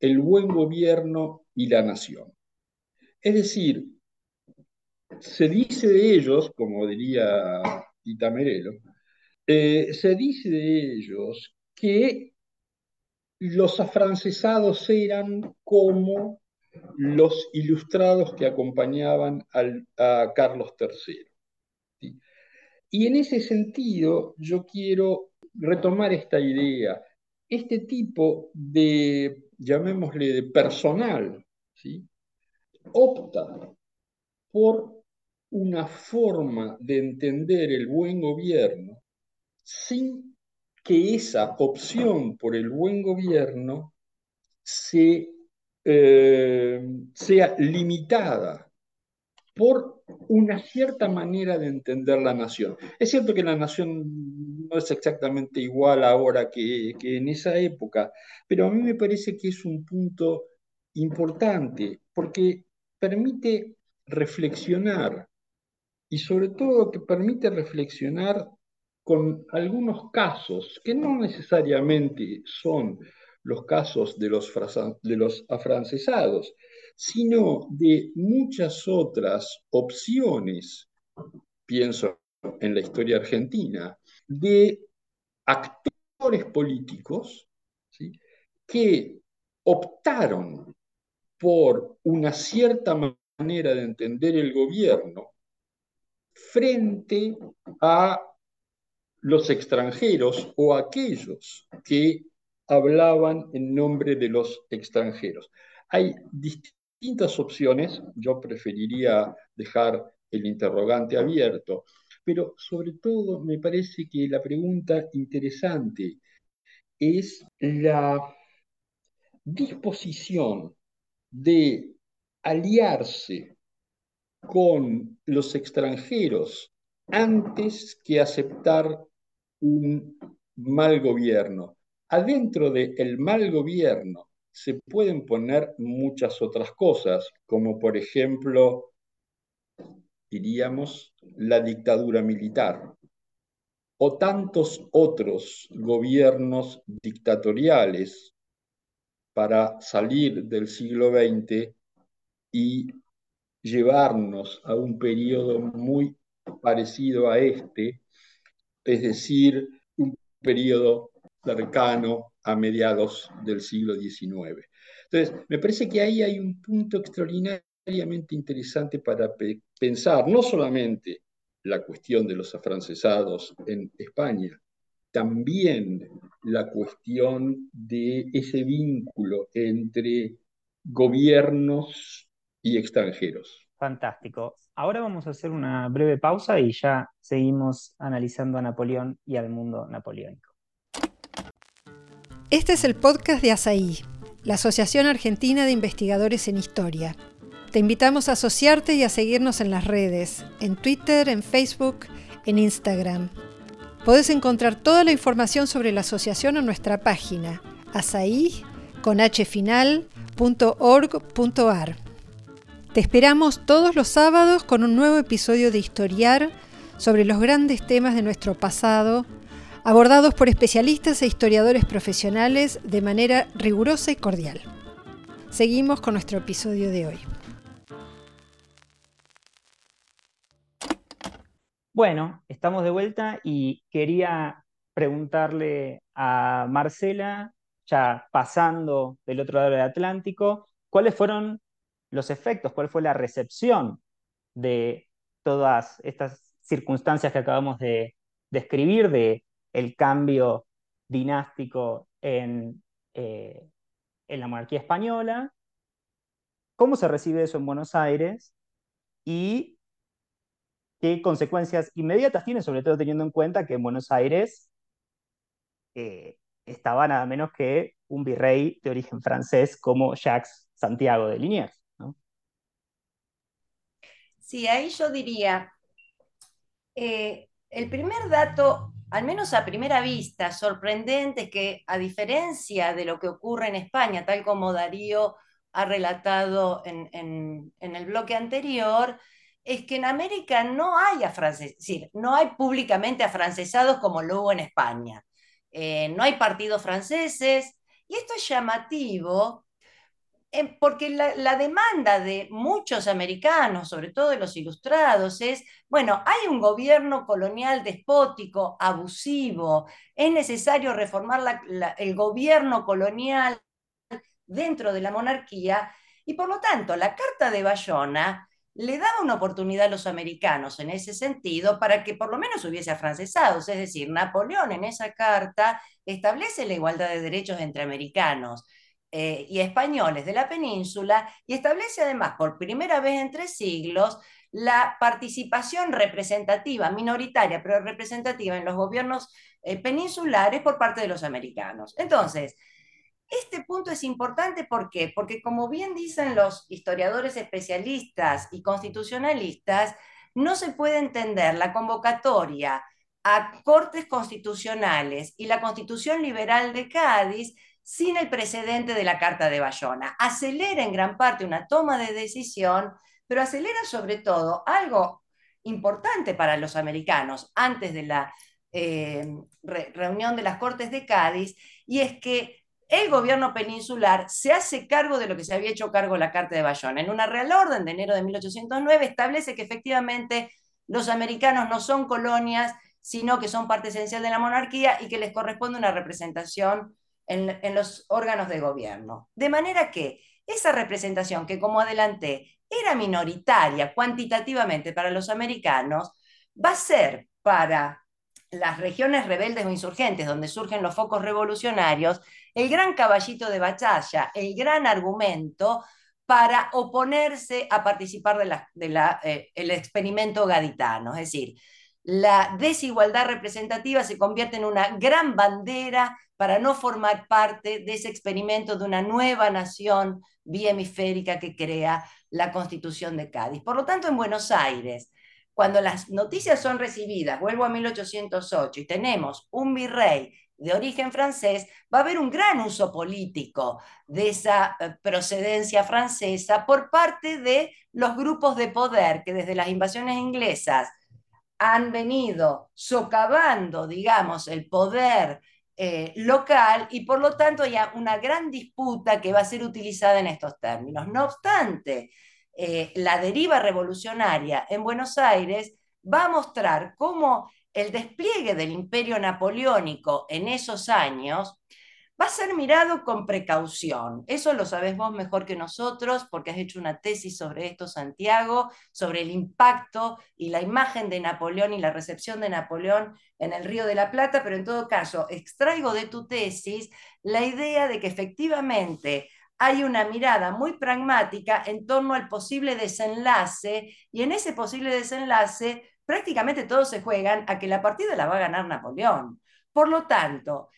el buen gobierno y la nación. Es decir, se dice de ellos, como diría Itamerelo, eh, se dice de ellos que los afrancesados eran como los ilustrados que acompañaban a Carlos III. Y en ese sentido yo quiero retomar esta idea. Este tipo de, llamémosle, de personal, opta por una forma de entender el buen gobierno sin que esa opción por el buen gobierno se, eh, sea limitada por una cierta manera de entender la nación. Es cierto que la nación no es exactamente igual ahora que, que en esa época, pero a mí me parece que es un punto importante porque permite reflexionar y sobre todo que permite reflexionar con algunos casos que no necesariamente son los casos de los, afrancesados, sino de muchas otras opciones, pienso en la historia argentina, de actores políticos que optaron por una cierta manera de entender el gobierno frente a los extranjeros o aquellos que hablaban en nombre de los extranjeros. Hay distintas opciones, yo preferiría dejar el interrogante abierto, pero sobre todo me parece que la pregunta interesante es la disposición de aliarse con los extranjeros antes que aceptar un mal gobierno. Adentro del mal gobierno se pueden poner muchas otras cosas, como por ejemplo, diríamos, la dictadura militar o tantos otros gobiernos dictatoriales para salir del siglo XX y llevarnos a un periodo muy parecido a este, es decir, un periodo cercano a mediados del siglo XIX. Entonces, me parece que ahí hay un punto extraordinariamente interesante para pensar no solamente la cuestión de los afrancesados en España, también la cuestión de ese vínculo entre gobiernos y extranjeros.
Fantástico. Ahora vamos a hacer una breve pausa y ya seguimos analizando a Napoleón y al mundo napoleónico.
Este es el podcast de ASAI, la Asociación Argentina de Investigadores en Historia. Te invitamos a asociarte y a seguirnos en las redes, en Twitter, en Facebook, en Instagram. Podés encontrar toda la información sobre la asociación en nuestra página asaí.org.ar. Te esperamos todos los sábados con un nuevo episodio de Historiar sobre los grandes temas de nuestro pasado, abordados por especialistas e historiadores profesionales de manera rigurosa y cordial. Seguimos con nuestro episodio de hoy.
Bueno, estamos de vuelta y quería preguntarle a Marcela, ya pasando del otro lado del Atlántico, ¿cuáles fueron los efectos, cuál fue la recepción de todas estas circunstancias que acabamos de describir, de el cambio dinástico en, eh, en la monarquía española? ¿Cómo se recibe eso en Buenos Aires? Y qué consecuencias inmediatas tiene, sobre todo teniendo en cuenta que en Buenos Aires eh, estaba nada menos que un virrey de origen francés como Jacques Santiago de Liniers.
Sí, ahí yo diría, eh, el primer dato, al menos a primera vista, sorprendente, es que a diferencia de lo que ocurre en España, tal como Darío ha relatado en el bloque anterior, es que en América no hay no hay públicamente afrancesados como lo hubo en España. Eh, no hay partidos franceses, y esto es llamativo porque la, demanda de muchos americanos, sobre todo de los ilustrados, es, bueno, hay un gobierno colonial despótico, abusivo, es necesario reformar el gobierno colonial dentro de la monarquía, y por lo tanto la Carta de Bayona le daba una oportunidad a los americanos en ese sentido para que por lo menos hubiese afrancesados. Es decir, Napoleón en esa carta establece la igualdad de derechos entre americanos eh, y españoles de la península y establece además por primera vez en tres siglos la participación representativa, minoritaria, pero representativa en los gobiernos eh, peninsulares por parte de los americanos. Entonces, este punto es importante porque como bien dicen los historiadores especialistas y constitucionalistas, no se puede entender la convocatoria a cortes constitucionales y la constitución liberal de Cádiz sin el precedente de la Carta de Bayona. Acelera en gran parte una toma de decisión, pero acelera sobre todo algo importante para los americanos antes de la eh, reunión de las Cortes de Cádiz, y es que el gobierno peninsular se hace cargo de lo que se había hecho cargo la Carta de Bayona. En una Real Orden de enero de 1809 establece que efectivamente los americanos no son colonias, sino que son parte esencial de la monarquía y que les corresponde una representación en, los órganos de gobierno. De manera que esa representación, que como adelanté, era minoritaria cuantitativamente para los americanos, va a ser para las regiones rebeldes o insurgentes, donde surgen los focos revolucionarios, el gran caballito de batalla, el gran argumento para oponerse a participar del eh, experimento gaditano. Es decir, la desigualdad representativa se convierte en una gran bandera para no formar parte de ese experimento de una nueva nación bihemisférica que crea la Constitución de Cádiz. Por lo tanto, en Buenos Aires, cuando las noticias son recibidas, vuelvo a 1808, y tenemos un virrey de origen francés, va a haber un gran uso político de esa eh, procedencia francesa por parte de los grupos de poder que desde las invasiones inglesas han venido socavando, digamos, el poder eh, local y por lo tanto hay una gran disputa que va a ser utilizada en estos términos. No obstante, eh, la deriva revolucionaria en Buenos Aires va a mostrar cómo el despliegue del imperio napoleónico en esos años va a ser mirado con precaución. Eso lo sabes vos mejor que nosotros porque has hecho una tesis sobre esto, Santiago, sobre el impacto y la imagen de Napoleón y la recepción de Napoleón en el Río de la Plata, pero en todo caso, extraigo de tu tesis la idea de que efectivamente hay una mirada muy pragmática en torno al posible desenlace y en ese posible desenlace prácticamente todos se juegan a que la partida la va a ganar Napoleón. Por lo tanto,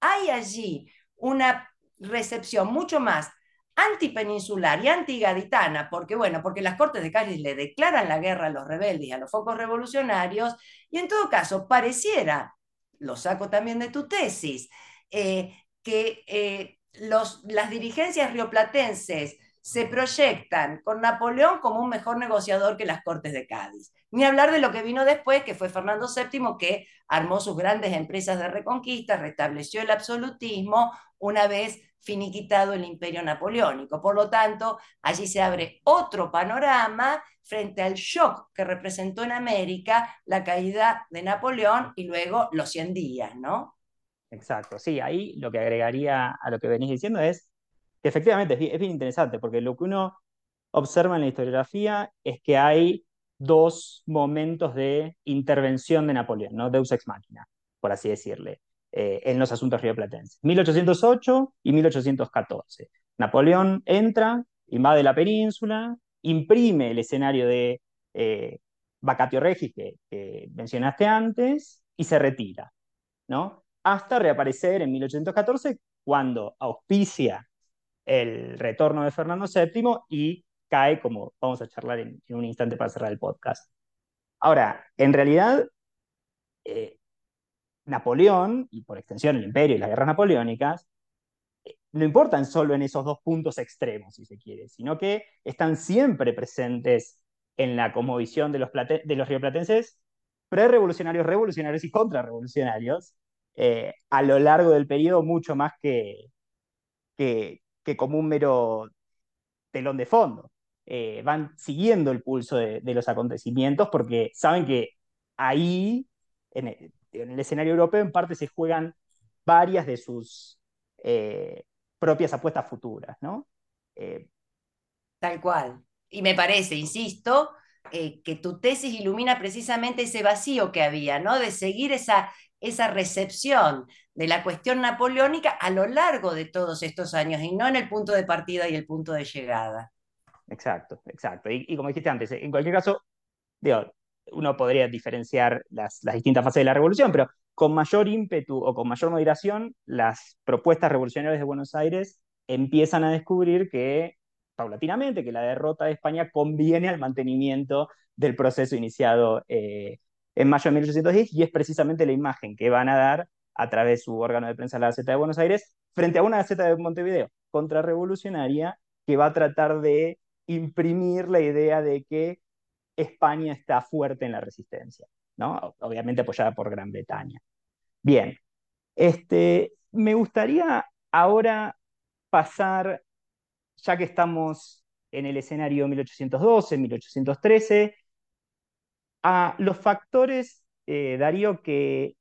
hay allí una recepción mucho más antipeninsular y antigaditana, porque bueno, porque las Cortes de Cádiz le declaran la guerra a los rebeldes y a los focos revolucionarios, y en todo caso pareciera lo saco también de tu tesis, eh, que eh, las dirigencias rioplatenses se proyectan con Napoleón como un mejor negociador que las Cortes de Cádiz. Ni hablar de lo que vino después, que fue Fernando VII, que armó sus grandes empresas de reconquista, restableció el absolutismo una vez finiquitado el imperio napoleónico. Por lo tanto, allí se abre otro panorama frente al shock que representó en América la caída de Napoleón y luego los 100 días, ¿no?
Exacto, sí, ahí lo que agregaría a lo que venís diciendo es que efectivamente es bien, interesante, porque lo que uno observa en la historiografía es que hay dos momentos de intervención de Napoleón, ¿no? Deus ex machina, por así decirle, eh, en los asuntos rioplatenses. 1808 y 1814. Napoleón entra, invade la península, imprime el escenario de eh, vacatio regis que, que, mencionaste antes y se retira, ¿no? Hasta reaparecer en 1814 cuando auspicia el retorno de Fernando VII y cae, como vamos a charlar en, un instante para cerrar el podcast. Ahora, en realidad, eh, Napoleón, y por extensión el imperio y las guerras napoleónicas, eh, no importan solo en esos dos puntos extremos, si se quiere, sino que están siempre presentes en la cosmovisión de los, de los rioplatenses pre-revolucionarios, revolucionarios y contrarrevolucionarios eh, a lo largo del periodo mucho más que, que como un mero telón de fondo. Eh, van siguiendo el pulso de, los acontecimientos porque saben que ahí, en el, escenario europeo, en parte se juegan varias de sus eh, propias apuestas futuras, ¿no?
Eh, Tal cual. Y me parece, insisto, que tu tesis ilumina precisamente ese vacío que había, ¿no? De seguir esa, esa recepción de la cuestión napoleónica a lo largo de todos estos años y no en el punto de partida y el punto de llegada.
Exacto, exacto. Y, como dijiste antes, en cualquier caso, digo, uno podría diferenciar las, distintas fases de la revolución, pero con mayor ímpetu o con mayor moderación, las propuestas revolucionarias de Buenos Aires empiezan a descubrir que, paulatinamente, que la derrota de España conviene al mantenimiento del proceso iniciado eh, en mayo de 1810 y es precisamente la imagen que van a dar a través de su órgano de prensa, la Gaceta de Buenos Aires, frente a una Gaceta de Montevideo contrarrevolucionaria que va a tratar de imprimir la idea de que España está fuerte en la resistencia, ¿no? obviamente apoyada por Gran Bretaña. Bien, este, me gustaría ahora pasar, ya que estamos en el escenario 1812, 1813, a los factores, eh, Darío, que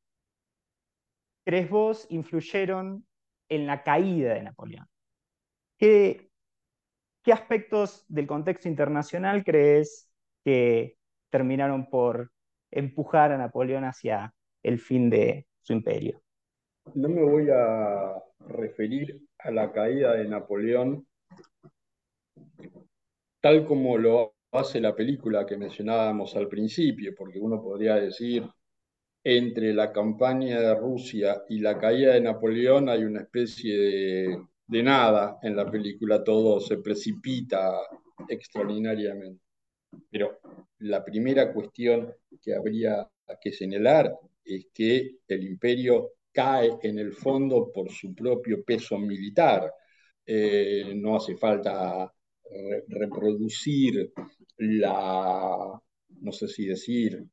crees vos influyeron en la caída de Napoleón. ¿Qué, ¿Qué aspectos del contexto internacional crees que terminaron por empujar a Napoleón hacia el fin de su imperio?
No me voy a referir a la caída de Napoleón tal como lo hace la película que mencionábamos al principio, porque uno podría decir, entre la campaña de Rusia y la caída de Napoleón hay una especie de, nada en la película, todo se precipita extraordinariamente. Pero la primera cuestión que habría que señalar es que el imperio cae en el fondo por su propio peso militar. Eh, no hace falta reproducir la, no sé si decir,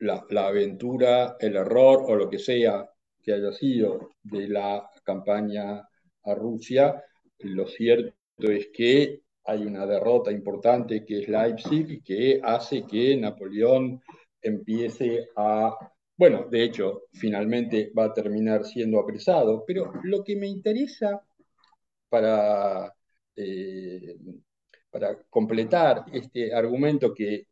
la, aventura, el error o lo que sea que haya sido de la campaña a Rusia, lo cierto es que hay una derrota importante que es Leipzig que hace que Napoleón empiece a, bueno, de hecho, finalmente va a terminar siendo apresado, pero lo que me interesa para eh, para completar este argumento que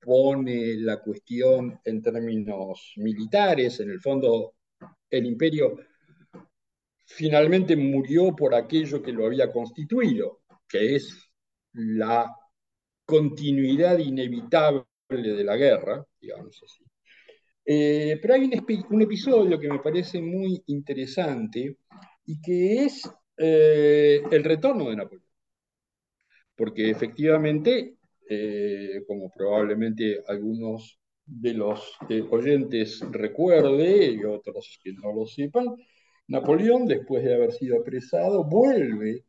pone la cuestión en términos militares, en el fondo el imperio finalmente murió por aquello que lo había constituido, que es la continuidad inevitable de la guerra, digamos así. Eh, pero hay un, episodio que me parece muy interesante y que es eh, el retorno de Napoleón porque efectivamente, eh, como probablemente algunos de los oyentes recuerde y otros que no lo sepan, Napoleón, después de haber sido apresado, vuelve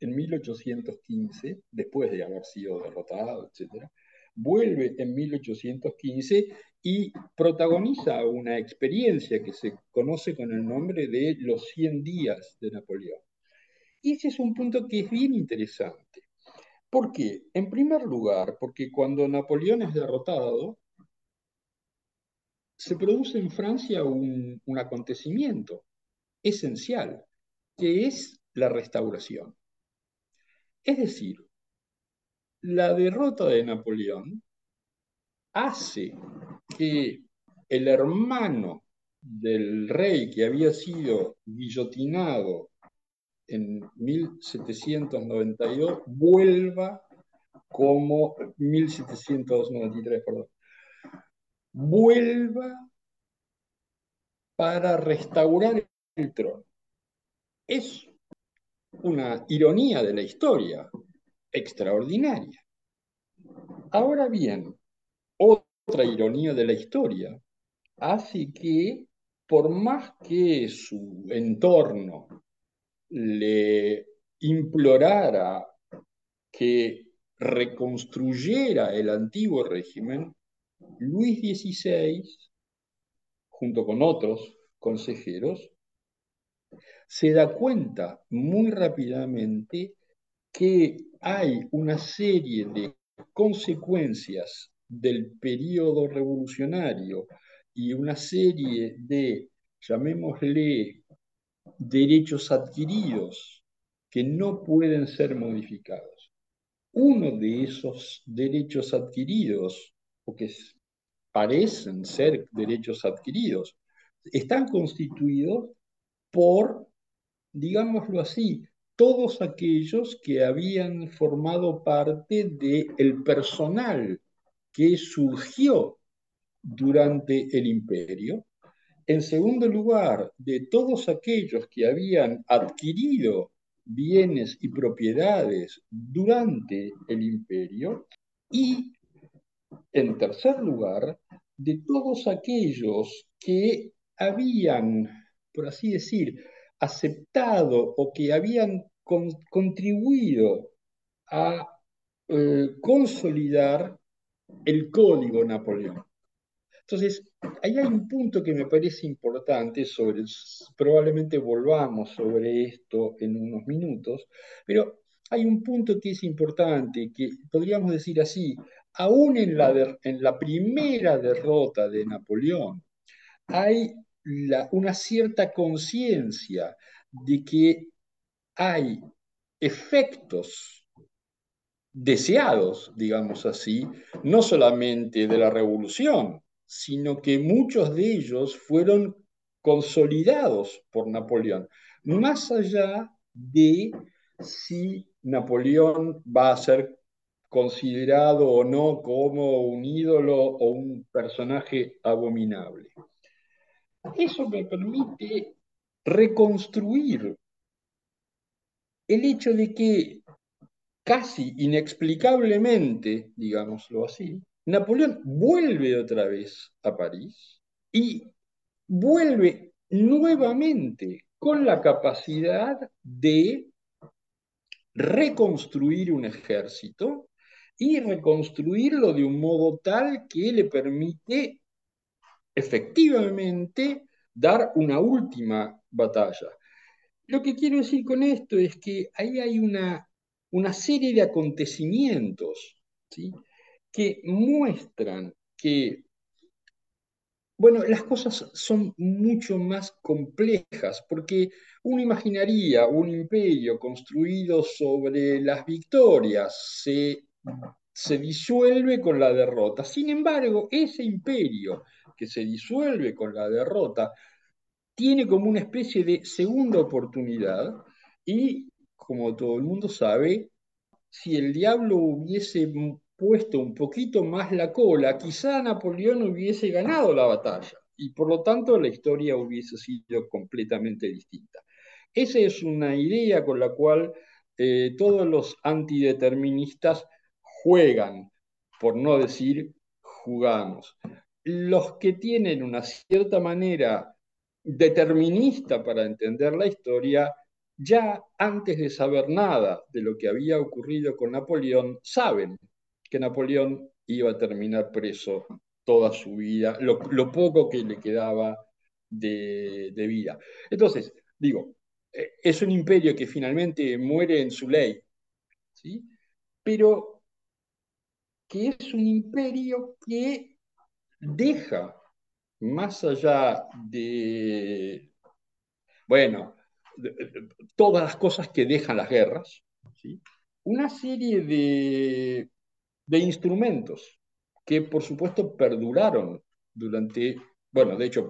en 1815, después de haber sido derrotado, etc., vuelve en 1815 y protagoniza una experiencia que se conoce con el nombre de los 100 días de Napoleón. Y ese es un punto que es bien interesante. ¿Por qué? En primer lugar, porque cuando Napoleón es derrotado, se produce en Francia un, acontecimiento esencial, que es la restauración. Es decir, la derrota de Napoleón hace que el hermano del rey que había sido guillotinado en 1792 vuelva como 1793, perdón, vuelva para restaurar el trono. Es una ironía de la historia extraordinaria. Ahora bien, otra ironía de la historia hace que, por más que su entorno le implorara que reconstruyera el antiguo régimen, Luis XVI, junto con otros consejeros, se da cuenta muy rápidamente que hay una serie de consecuencias del periodo revolucionario y una serie de, llamémosle, derechos adquiridos que no pueden ser modificados. Uno de esos derechos adquiridos, o que parecen ser derechos adquiridos, están constituidos por, digámoslo así, todos aquellos que habían formado parte del personal que surgió durante el imperio. En segundo lugar, de todos aquellos que habían adquirido bienes y propiedades durante el imperio. Y, en tercer lugar, de todos aquellos que habían, por así decir, aceptado o que habían contribuido a eh, consolidar el código Napoleón. Entonces, ahí hay un punto que me parece importante sobre, probablemente volvamos sobre esto en unos minutos, pero hay un punto que es importante, que podríamos decir así, aún en la, primera derrota de Napoleón, hay una cierta conciencia de que hay efectos deseados, digamos así, no solamente de la revolución, sino que muchos de ellos fueron consolidados por Napoleón, más allá de si Napoleón va a ser considerado o no como un ídolo o un personaje abominable. Eso me permite reconstruir el hecho de que casi inexplicablemente, digámoslo así, Napoleón vuelve otra vez a París y vuelve nuevamente con la capacidad de reconstruir un ejército y reconstruirlo de un modo tal que le permite efectivamente dar una última batalla. Lo que quiero decir con esto es que ahí hay una, una serie de acontecimientos ¿sí? que muestran que, bueno, las cosas son mucho más complejas, porque uno imaginaría un imperio construido sobre las victorias, se, se disuelve con la derrota. Sin embargo, ese imperio que se disuelve con la derrota, tiene como una especie de segunda oportunidad y, como todo el mundo sabe, si el diablo hubiese puesto un poquito más la cola, quizá Napoleón hubiese ganado la batalla y por lo tanto la historia hubiese sido completamente distinta. Esa es una idea con la cual eh, todos los antideterministas juegan, por no decir jugamos. Los que tienen una cierta manera determinista para entender la historia, ya antes de saber nada de lo que había ocurrido con Napoleón, saben que Napoleón iba a terminar preso toda su vida, lo, poco que le quedaba de, vida. Entonces, digo, eh, es un imperio que finalmente muere en su ley, ¿sí? pero que es un imperio que deja, más allá de, bueno, todas las cosas que dejan las guerras, ¿sí? una serie de, de instrumentos que por supuesto perduraron durante, bueno, de hecho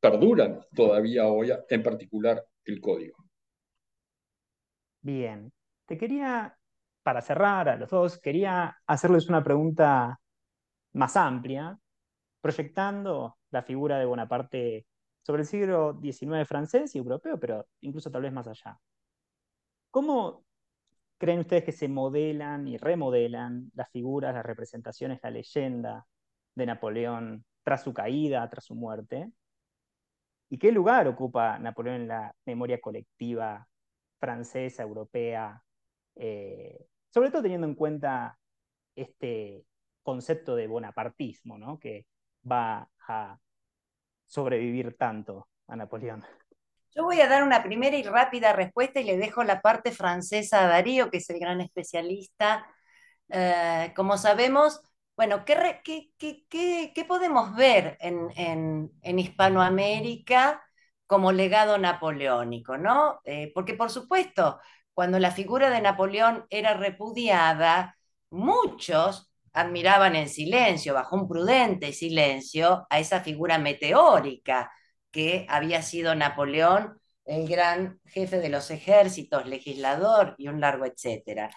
perduran todavía hoy, en particular el código.
Bien, te quería, para cerrar a los dos, quería hacerles una pregunta más amplia, proyectando la figura de Bonaparte sobre el siglo XIX francés y europeo, pero incluso tal vez más allá. ¿Cómo creen ustedes que se modelan y remodelan las figuras, las representaciones, la leyenda de Napoleón tras su caída, tras su muerte? ¿Y qué lugar ocupa Napoleón en la memoria colectiva francesa, europea? Eh, sobre todo teniendo en cuenta este concepto de bonapartismo, ¿no? que va a sobrevivir tanto a Napoleón.
Yo voy a dar una primera y rápida respuesta y le dejo la parte francesa a Darío, que es el gran especialista. Eh, como sabemos, bueno, ¿qué, podemos ver en, Hispanoamérica como legado napoleónico? ¿no? Eh, porque, por supuesto, cuando la figura de Napoleón era repudiada, muchos admiraban en silencio, bajo un prudente silencio, a esa figura meteórica que había sido Napoleón, el gran jefe de los ejércitos, legislador y un largo etcétera.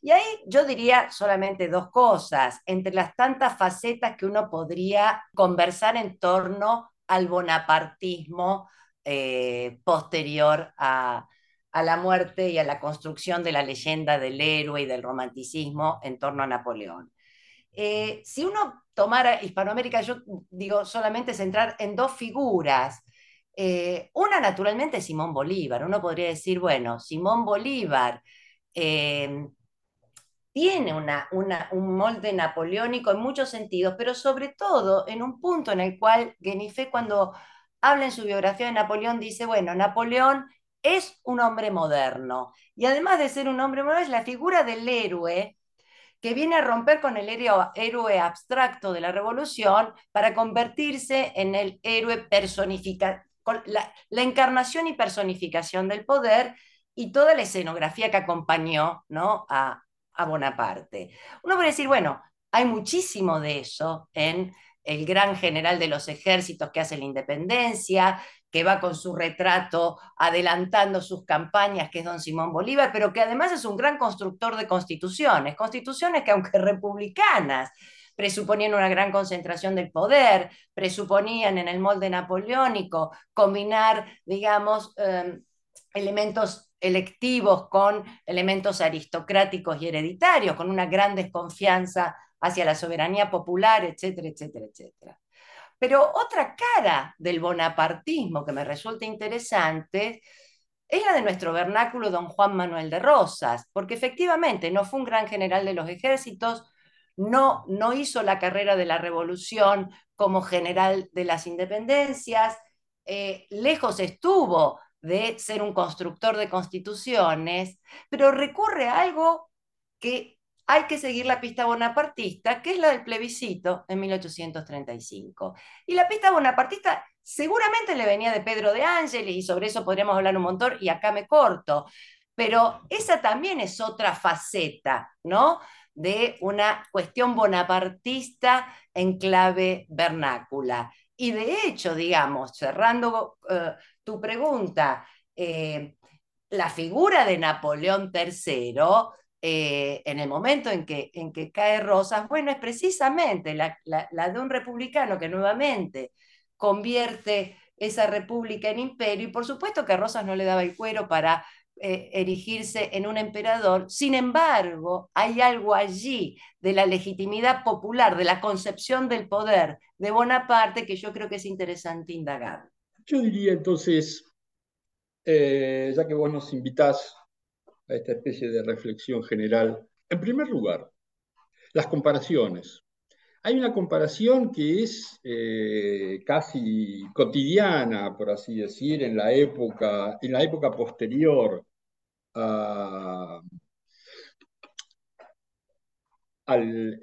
Y ahí yo diría solamente dos cosas, entre las tantas facetas que uno podría conversar en torno al bonapartismo eh, posterior a, la muerte y a la construcción de la leyenda del héroe y del romanticismo en torno a Napoleón. Eh, si uno tomara Hispanoamérica, yo digo solamente centrar en dos figuras. Eh, una, naturalmente, Simón Bolívar. Uno podría decir, bueno, Simón Bolívar eh, tiene una, un molde napoleónico en muchos sentidos, pero sobre todo en un punto en el cual Genifé, cuando habla en su biografía de Napoleón, dice, bueno, Napoleón es un hombre moderno. Y además de ser un hombre moderno, es la figura del héroe que viene a romper con el héroe, abstracto de la revolución para convertirse en el héroe personificado, la, la, encarnación y personificación del poder y toda la escenografía que acompañó ¿no? a, a Bonaparte. Uno puede decir, bueno, hay muchísimo de eso en el gran general de los ejércitos que hace la independencia, que va con su retrato adelantando sus campañas, que es don Simón Bolívar, pero que además es un gran constructor de constituciones, constituciones que aunque republicanas, presuponían una gran concentración del poder, presuponían en el molde napoleónico combinar, digamos, em, elementos electivos con elementos aristocráticos y hereditarios, con una gran desconfianza hacia la soberanía popular, etcétera, etcétera, etcétera. Pero otra cara del bonapartismo que me resulta interesante es la de nuestro vernáculo don Juan Manuel de Rosas, porque efectivamente no fue un gran general de los ejércitos, no, no hizo la carrera de la revolución como general de las independencias, eh, lejos estuvo de ser un constructor de constituciones, pero recurre a algo que hay que seguir la pista bonapartista, que es la del plebiscito en 1835. Y la pista bonapartista seguramente le venía de Pedro de Ángeles y sobre eso podríamos hablar un montón y acá me corto, pero esa también es otra faceta, ¿no? de una cuestión bonapartista en clave vernácula. Y de hecho, digamos, cerrando eh, tu pregunta, eh, la figura de Napoleón III eh, en el momento en que, en que cae Rosas, bueno, es precisamente la, de un republicano que nuevamente convierte esa república en imperio y por supuesto que a Rosas no le daba el cuero para eh, erigirse en un emperador. Sin embargo, hay algo allí de la legitimidad popular, de la concepción del poder de Bonaparte que yo creo que es interesante indagar.
Yo diría entonces, eh, ya que vos nos invitás a esta especie de reflexión general, en primer lugar, las comparaciones. Hay una comparación que es eh, casi cotidiana, por así decir, en la época, en la época posterior al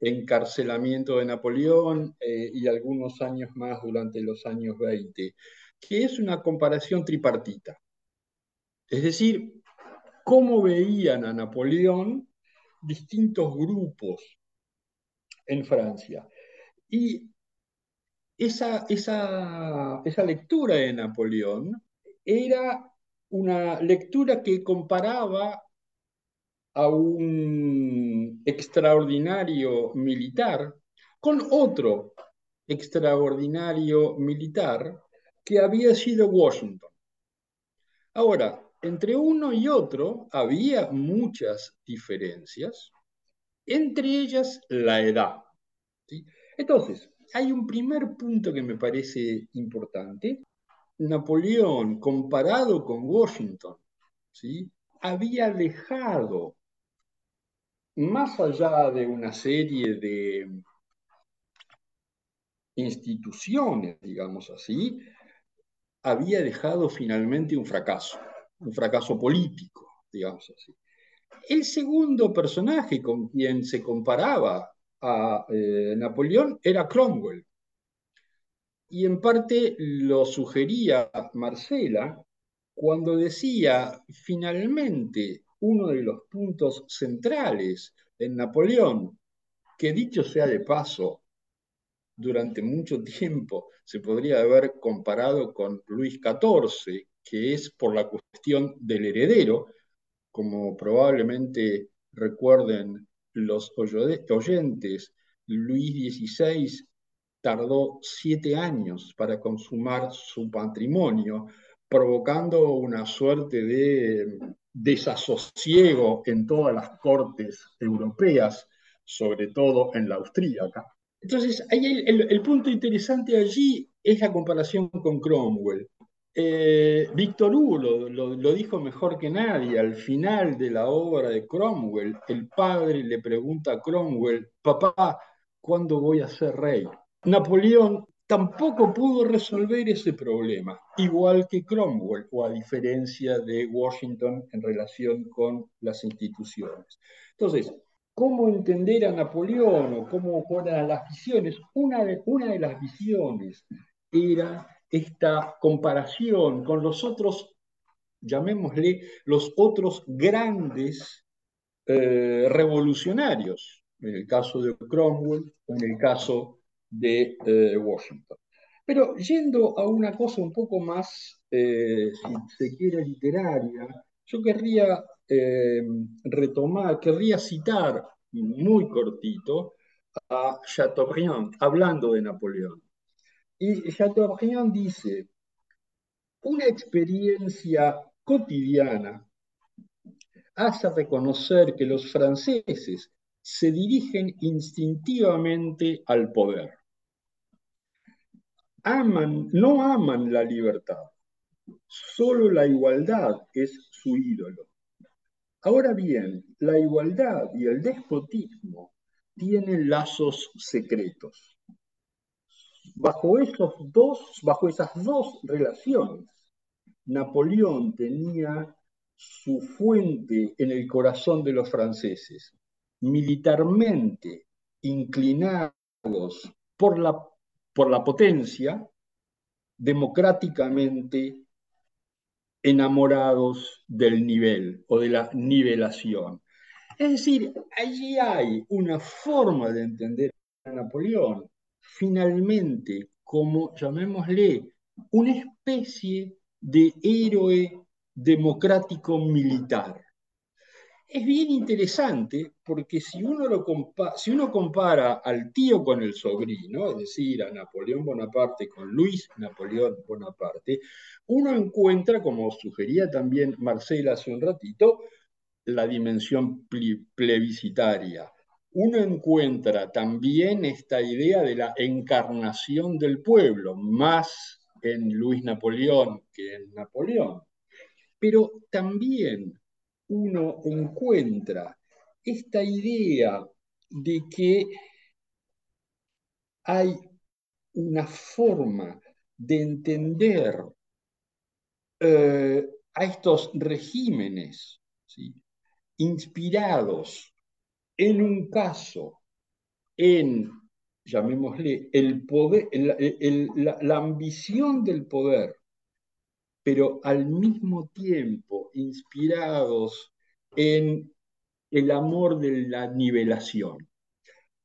encarcelamiento de Napoleón eh, y algunos años más durante los años 20, que es una comparación tripartita. Es decir, cómo veían a Napoleón distintos grupos en Francia. Y esa, esa, esa lectura de Napoleón era una lectura que comparaba a un extraordinario militar con otro extraordinario militar que había sido Washington. Ahora, entre uno y otro había muchas diferencias, entre ellas la edad. Entonces, hay un primer punto que me parece importante, Napoleón, comparado con Washington, ¿sí? había dejado, más allá de una serie de instituciones, digamos así, había dejado finalmente un fracaso, un fracaso político, digamos así. El segundo personaje con quien se comparaba a eh, Napoleón era Cromwell, y en parte lo sugería Marcela cuando decía finalmente uno de los puntos centrales en Napoleón, que dicho sea de paso, durante mucho tiempo se podría haber comparado con Luis XIV, que es por la cuestión del heredero, como probablemente recuerden los oyentes, Luis XVI tardó siete años para consumar su patrimonio, provocando una suerte de desasosiego en todas las cortes europeas, sobre todo en la austríaca. Entonces, el, punto interesante allí es la comparación con Cromwell. Eh, Víctor Hugo lo, dijo mejor que nadie. Al final de la obra de Cromwell, el padre le pregunta a Cromwell, papá, ¿cuándo voy a ser rey? Napoleón tampoco pudo resolver ese problema, igual que Cromwell, o a diferencia de Washington en relación con las instituciones. Entonces, ¿cómo entender a Napoleón o cómo eran las visiones? Una de, una de las visiones era esta comparación con los otros, llamémosle, los otros grandes eh, revolucionarios, en el caso de Cromwell, en el caso de eh, Washington. Pero yendo a una cosa un poco más, eh, si se quiere, literaria, yo querría retomar, querría citar muy cortito a Chateaubriand, hablando de Napoleón. Y Chateaubriand dice, una experiencia cotidiana hace reconocer que los franceses se dirigen instintivamente al poder. Aman, no aman la libertad, solo la igualdad es su ídolo. Ahora bien, la igualdad y el despotismo tienen lazos secretos. Bajo, esos dos, bajo esas dos relaciones, Napoleón tenía su fuente en el corazón de los franceses, militarmente inclinados por la, por la potencia, democráticamente enamorados del nivel o de la nivelación. Es decir, allí hay una forma de entender a Napoleón, finalmente, como llamémosle, una especie de héroe democrático militar es bien interesante porque si uno, lo si uno compara al tío con el sobrino, es decir, a Napoleón Bonaparte con Luis Napoleón Bonaparte, uno encuentra, como sugería también Marcela hace un ratito, la dimensión plebiscitaria. Uno encuentra también esta idea de la encarnación del pueblo, más en Luis Napoleón que en Napoleón. Pero también uno encuentra esta idea de que hay una forma de entender eh, a estos regímenes inspirados en un caso en, llamémosle, el poder, la ambición del poder pero al mismo tiempo inspirados en el amor de la nivelación.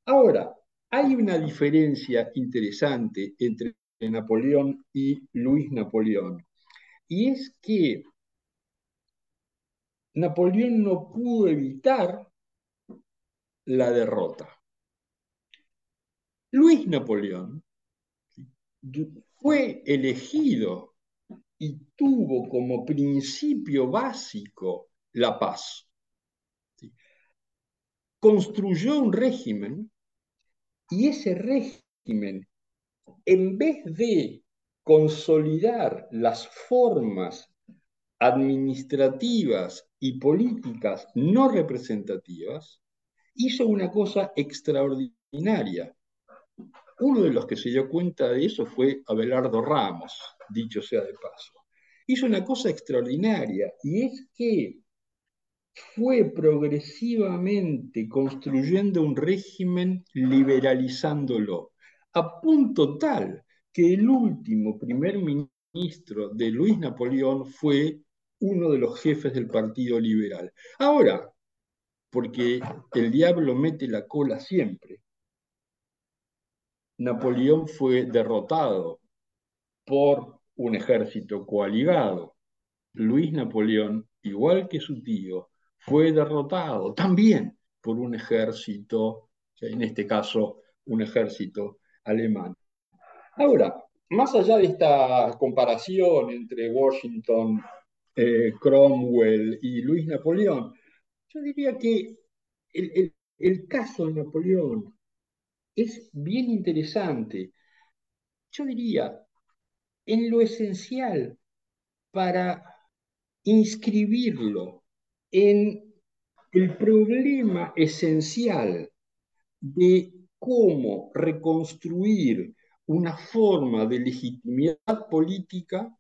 Ahora, hay una diferencia interesante entre Napoleón y Luis Napoleón, y es que Napoleón no pudo evitar la derrota. Luis Napoleón fue elegido y tuvo como principio básico la paz. Construyó un régimen y ese régimen, en vez de consolidar las formas administrativas y políticas no representativas, hizo una cosa extraordinaria. Uno de los que se dio cuenta de eso fue Abelardo Ramos, dicho sea de paso. Hizo una cosa extraordinaria y es que fue progresivamente construyendo un régimen liberalizándolo, a punto tal que el último primer ministro de Luis Napoleón fue uno de los jefes del Partido Liberal. Ahora, porque el diablo mete la cola siempre, Napoleón fue derrotado por un ejército coaligado. Luis Napoleón, igual que su tío, fue derrotado también por un ejército, en este caso un ejército alemán. Ahora, más allá de esta comparación entre Washington, eh, Cromwell y Luis Napoleón, yo diría que el, el caso de Napoleón es bien interesante. Yo diría, en lo esencial para inscribirlo en el problema esencial de cómo reconstruir una forma de legitimidad política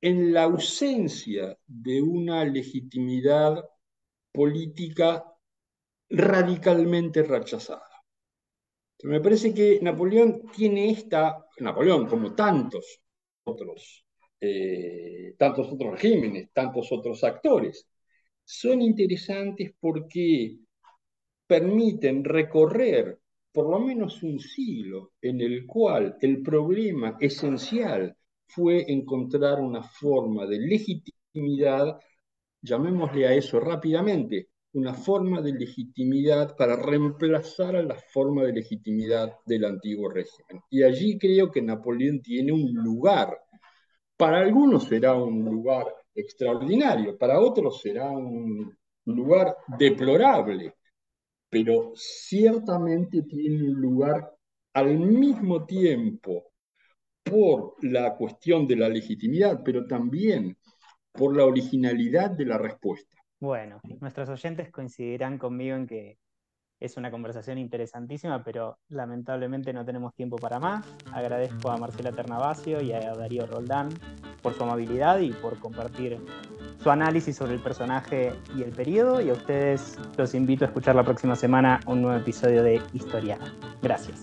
en la ausencia de una legitimidad política radicalmente rechazada. Me parece que Napoleón tiene esta, Napoleón como tantos otros, eh, tantos otros regímenes, tantos otros actores, son interesantes porque permiten recorrer por lo menos un siglo en el cual el problema esencial fue encontrar una forma de legitimidad, llamémosle a eso rápidamente, una forma de legitimidad para reemplazar a la forma de legitimidad del antiguo régimen. Y allí creo que Napoleón tiene un lugar. Para algunos será un lugar extraordinario, para otros será un lugar deplorable, pero ciertamente tiene un lugar al mismo tiempo por la cuestión de la legitimidad, pero también por la originalidad de la respuesta.
Bueno, nuestros oyentes coincidirán conmigo en que es una conversación interesantísima, pero lamentablemente no tenemos tiempo para más. Agradezco a Marcela Ternavasio y a Darío Roldán por su amabilidad y por compartir su análisis sobre el personaje y el periodo. Y a ustedes los invito a escuchar la próxima semana un nuevo episodio de Historia. Gracias.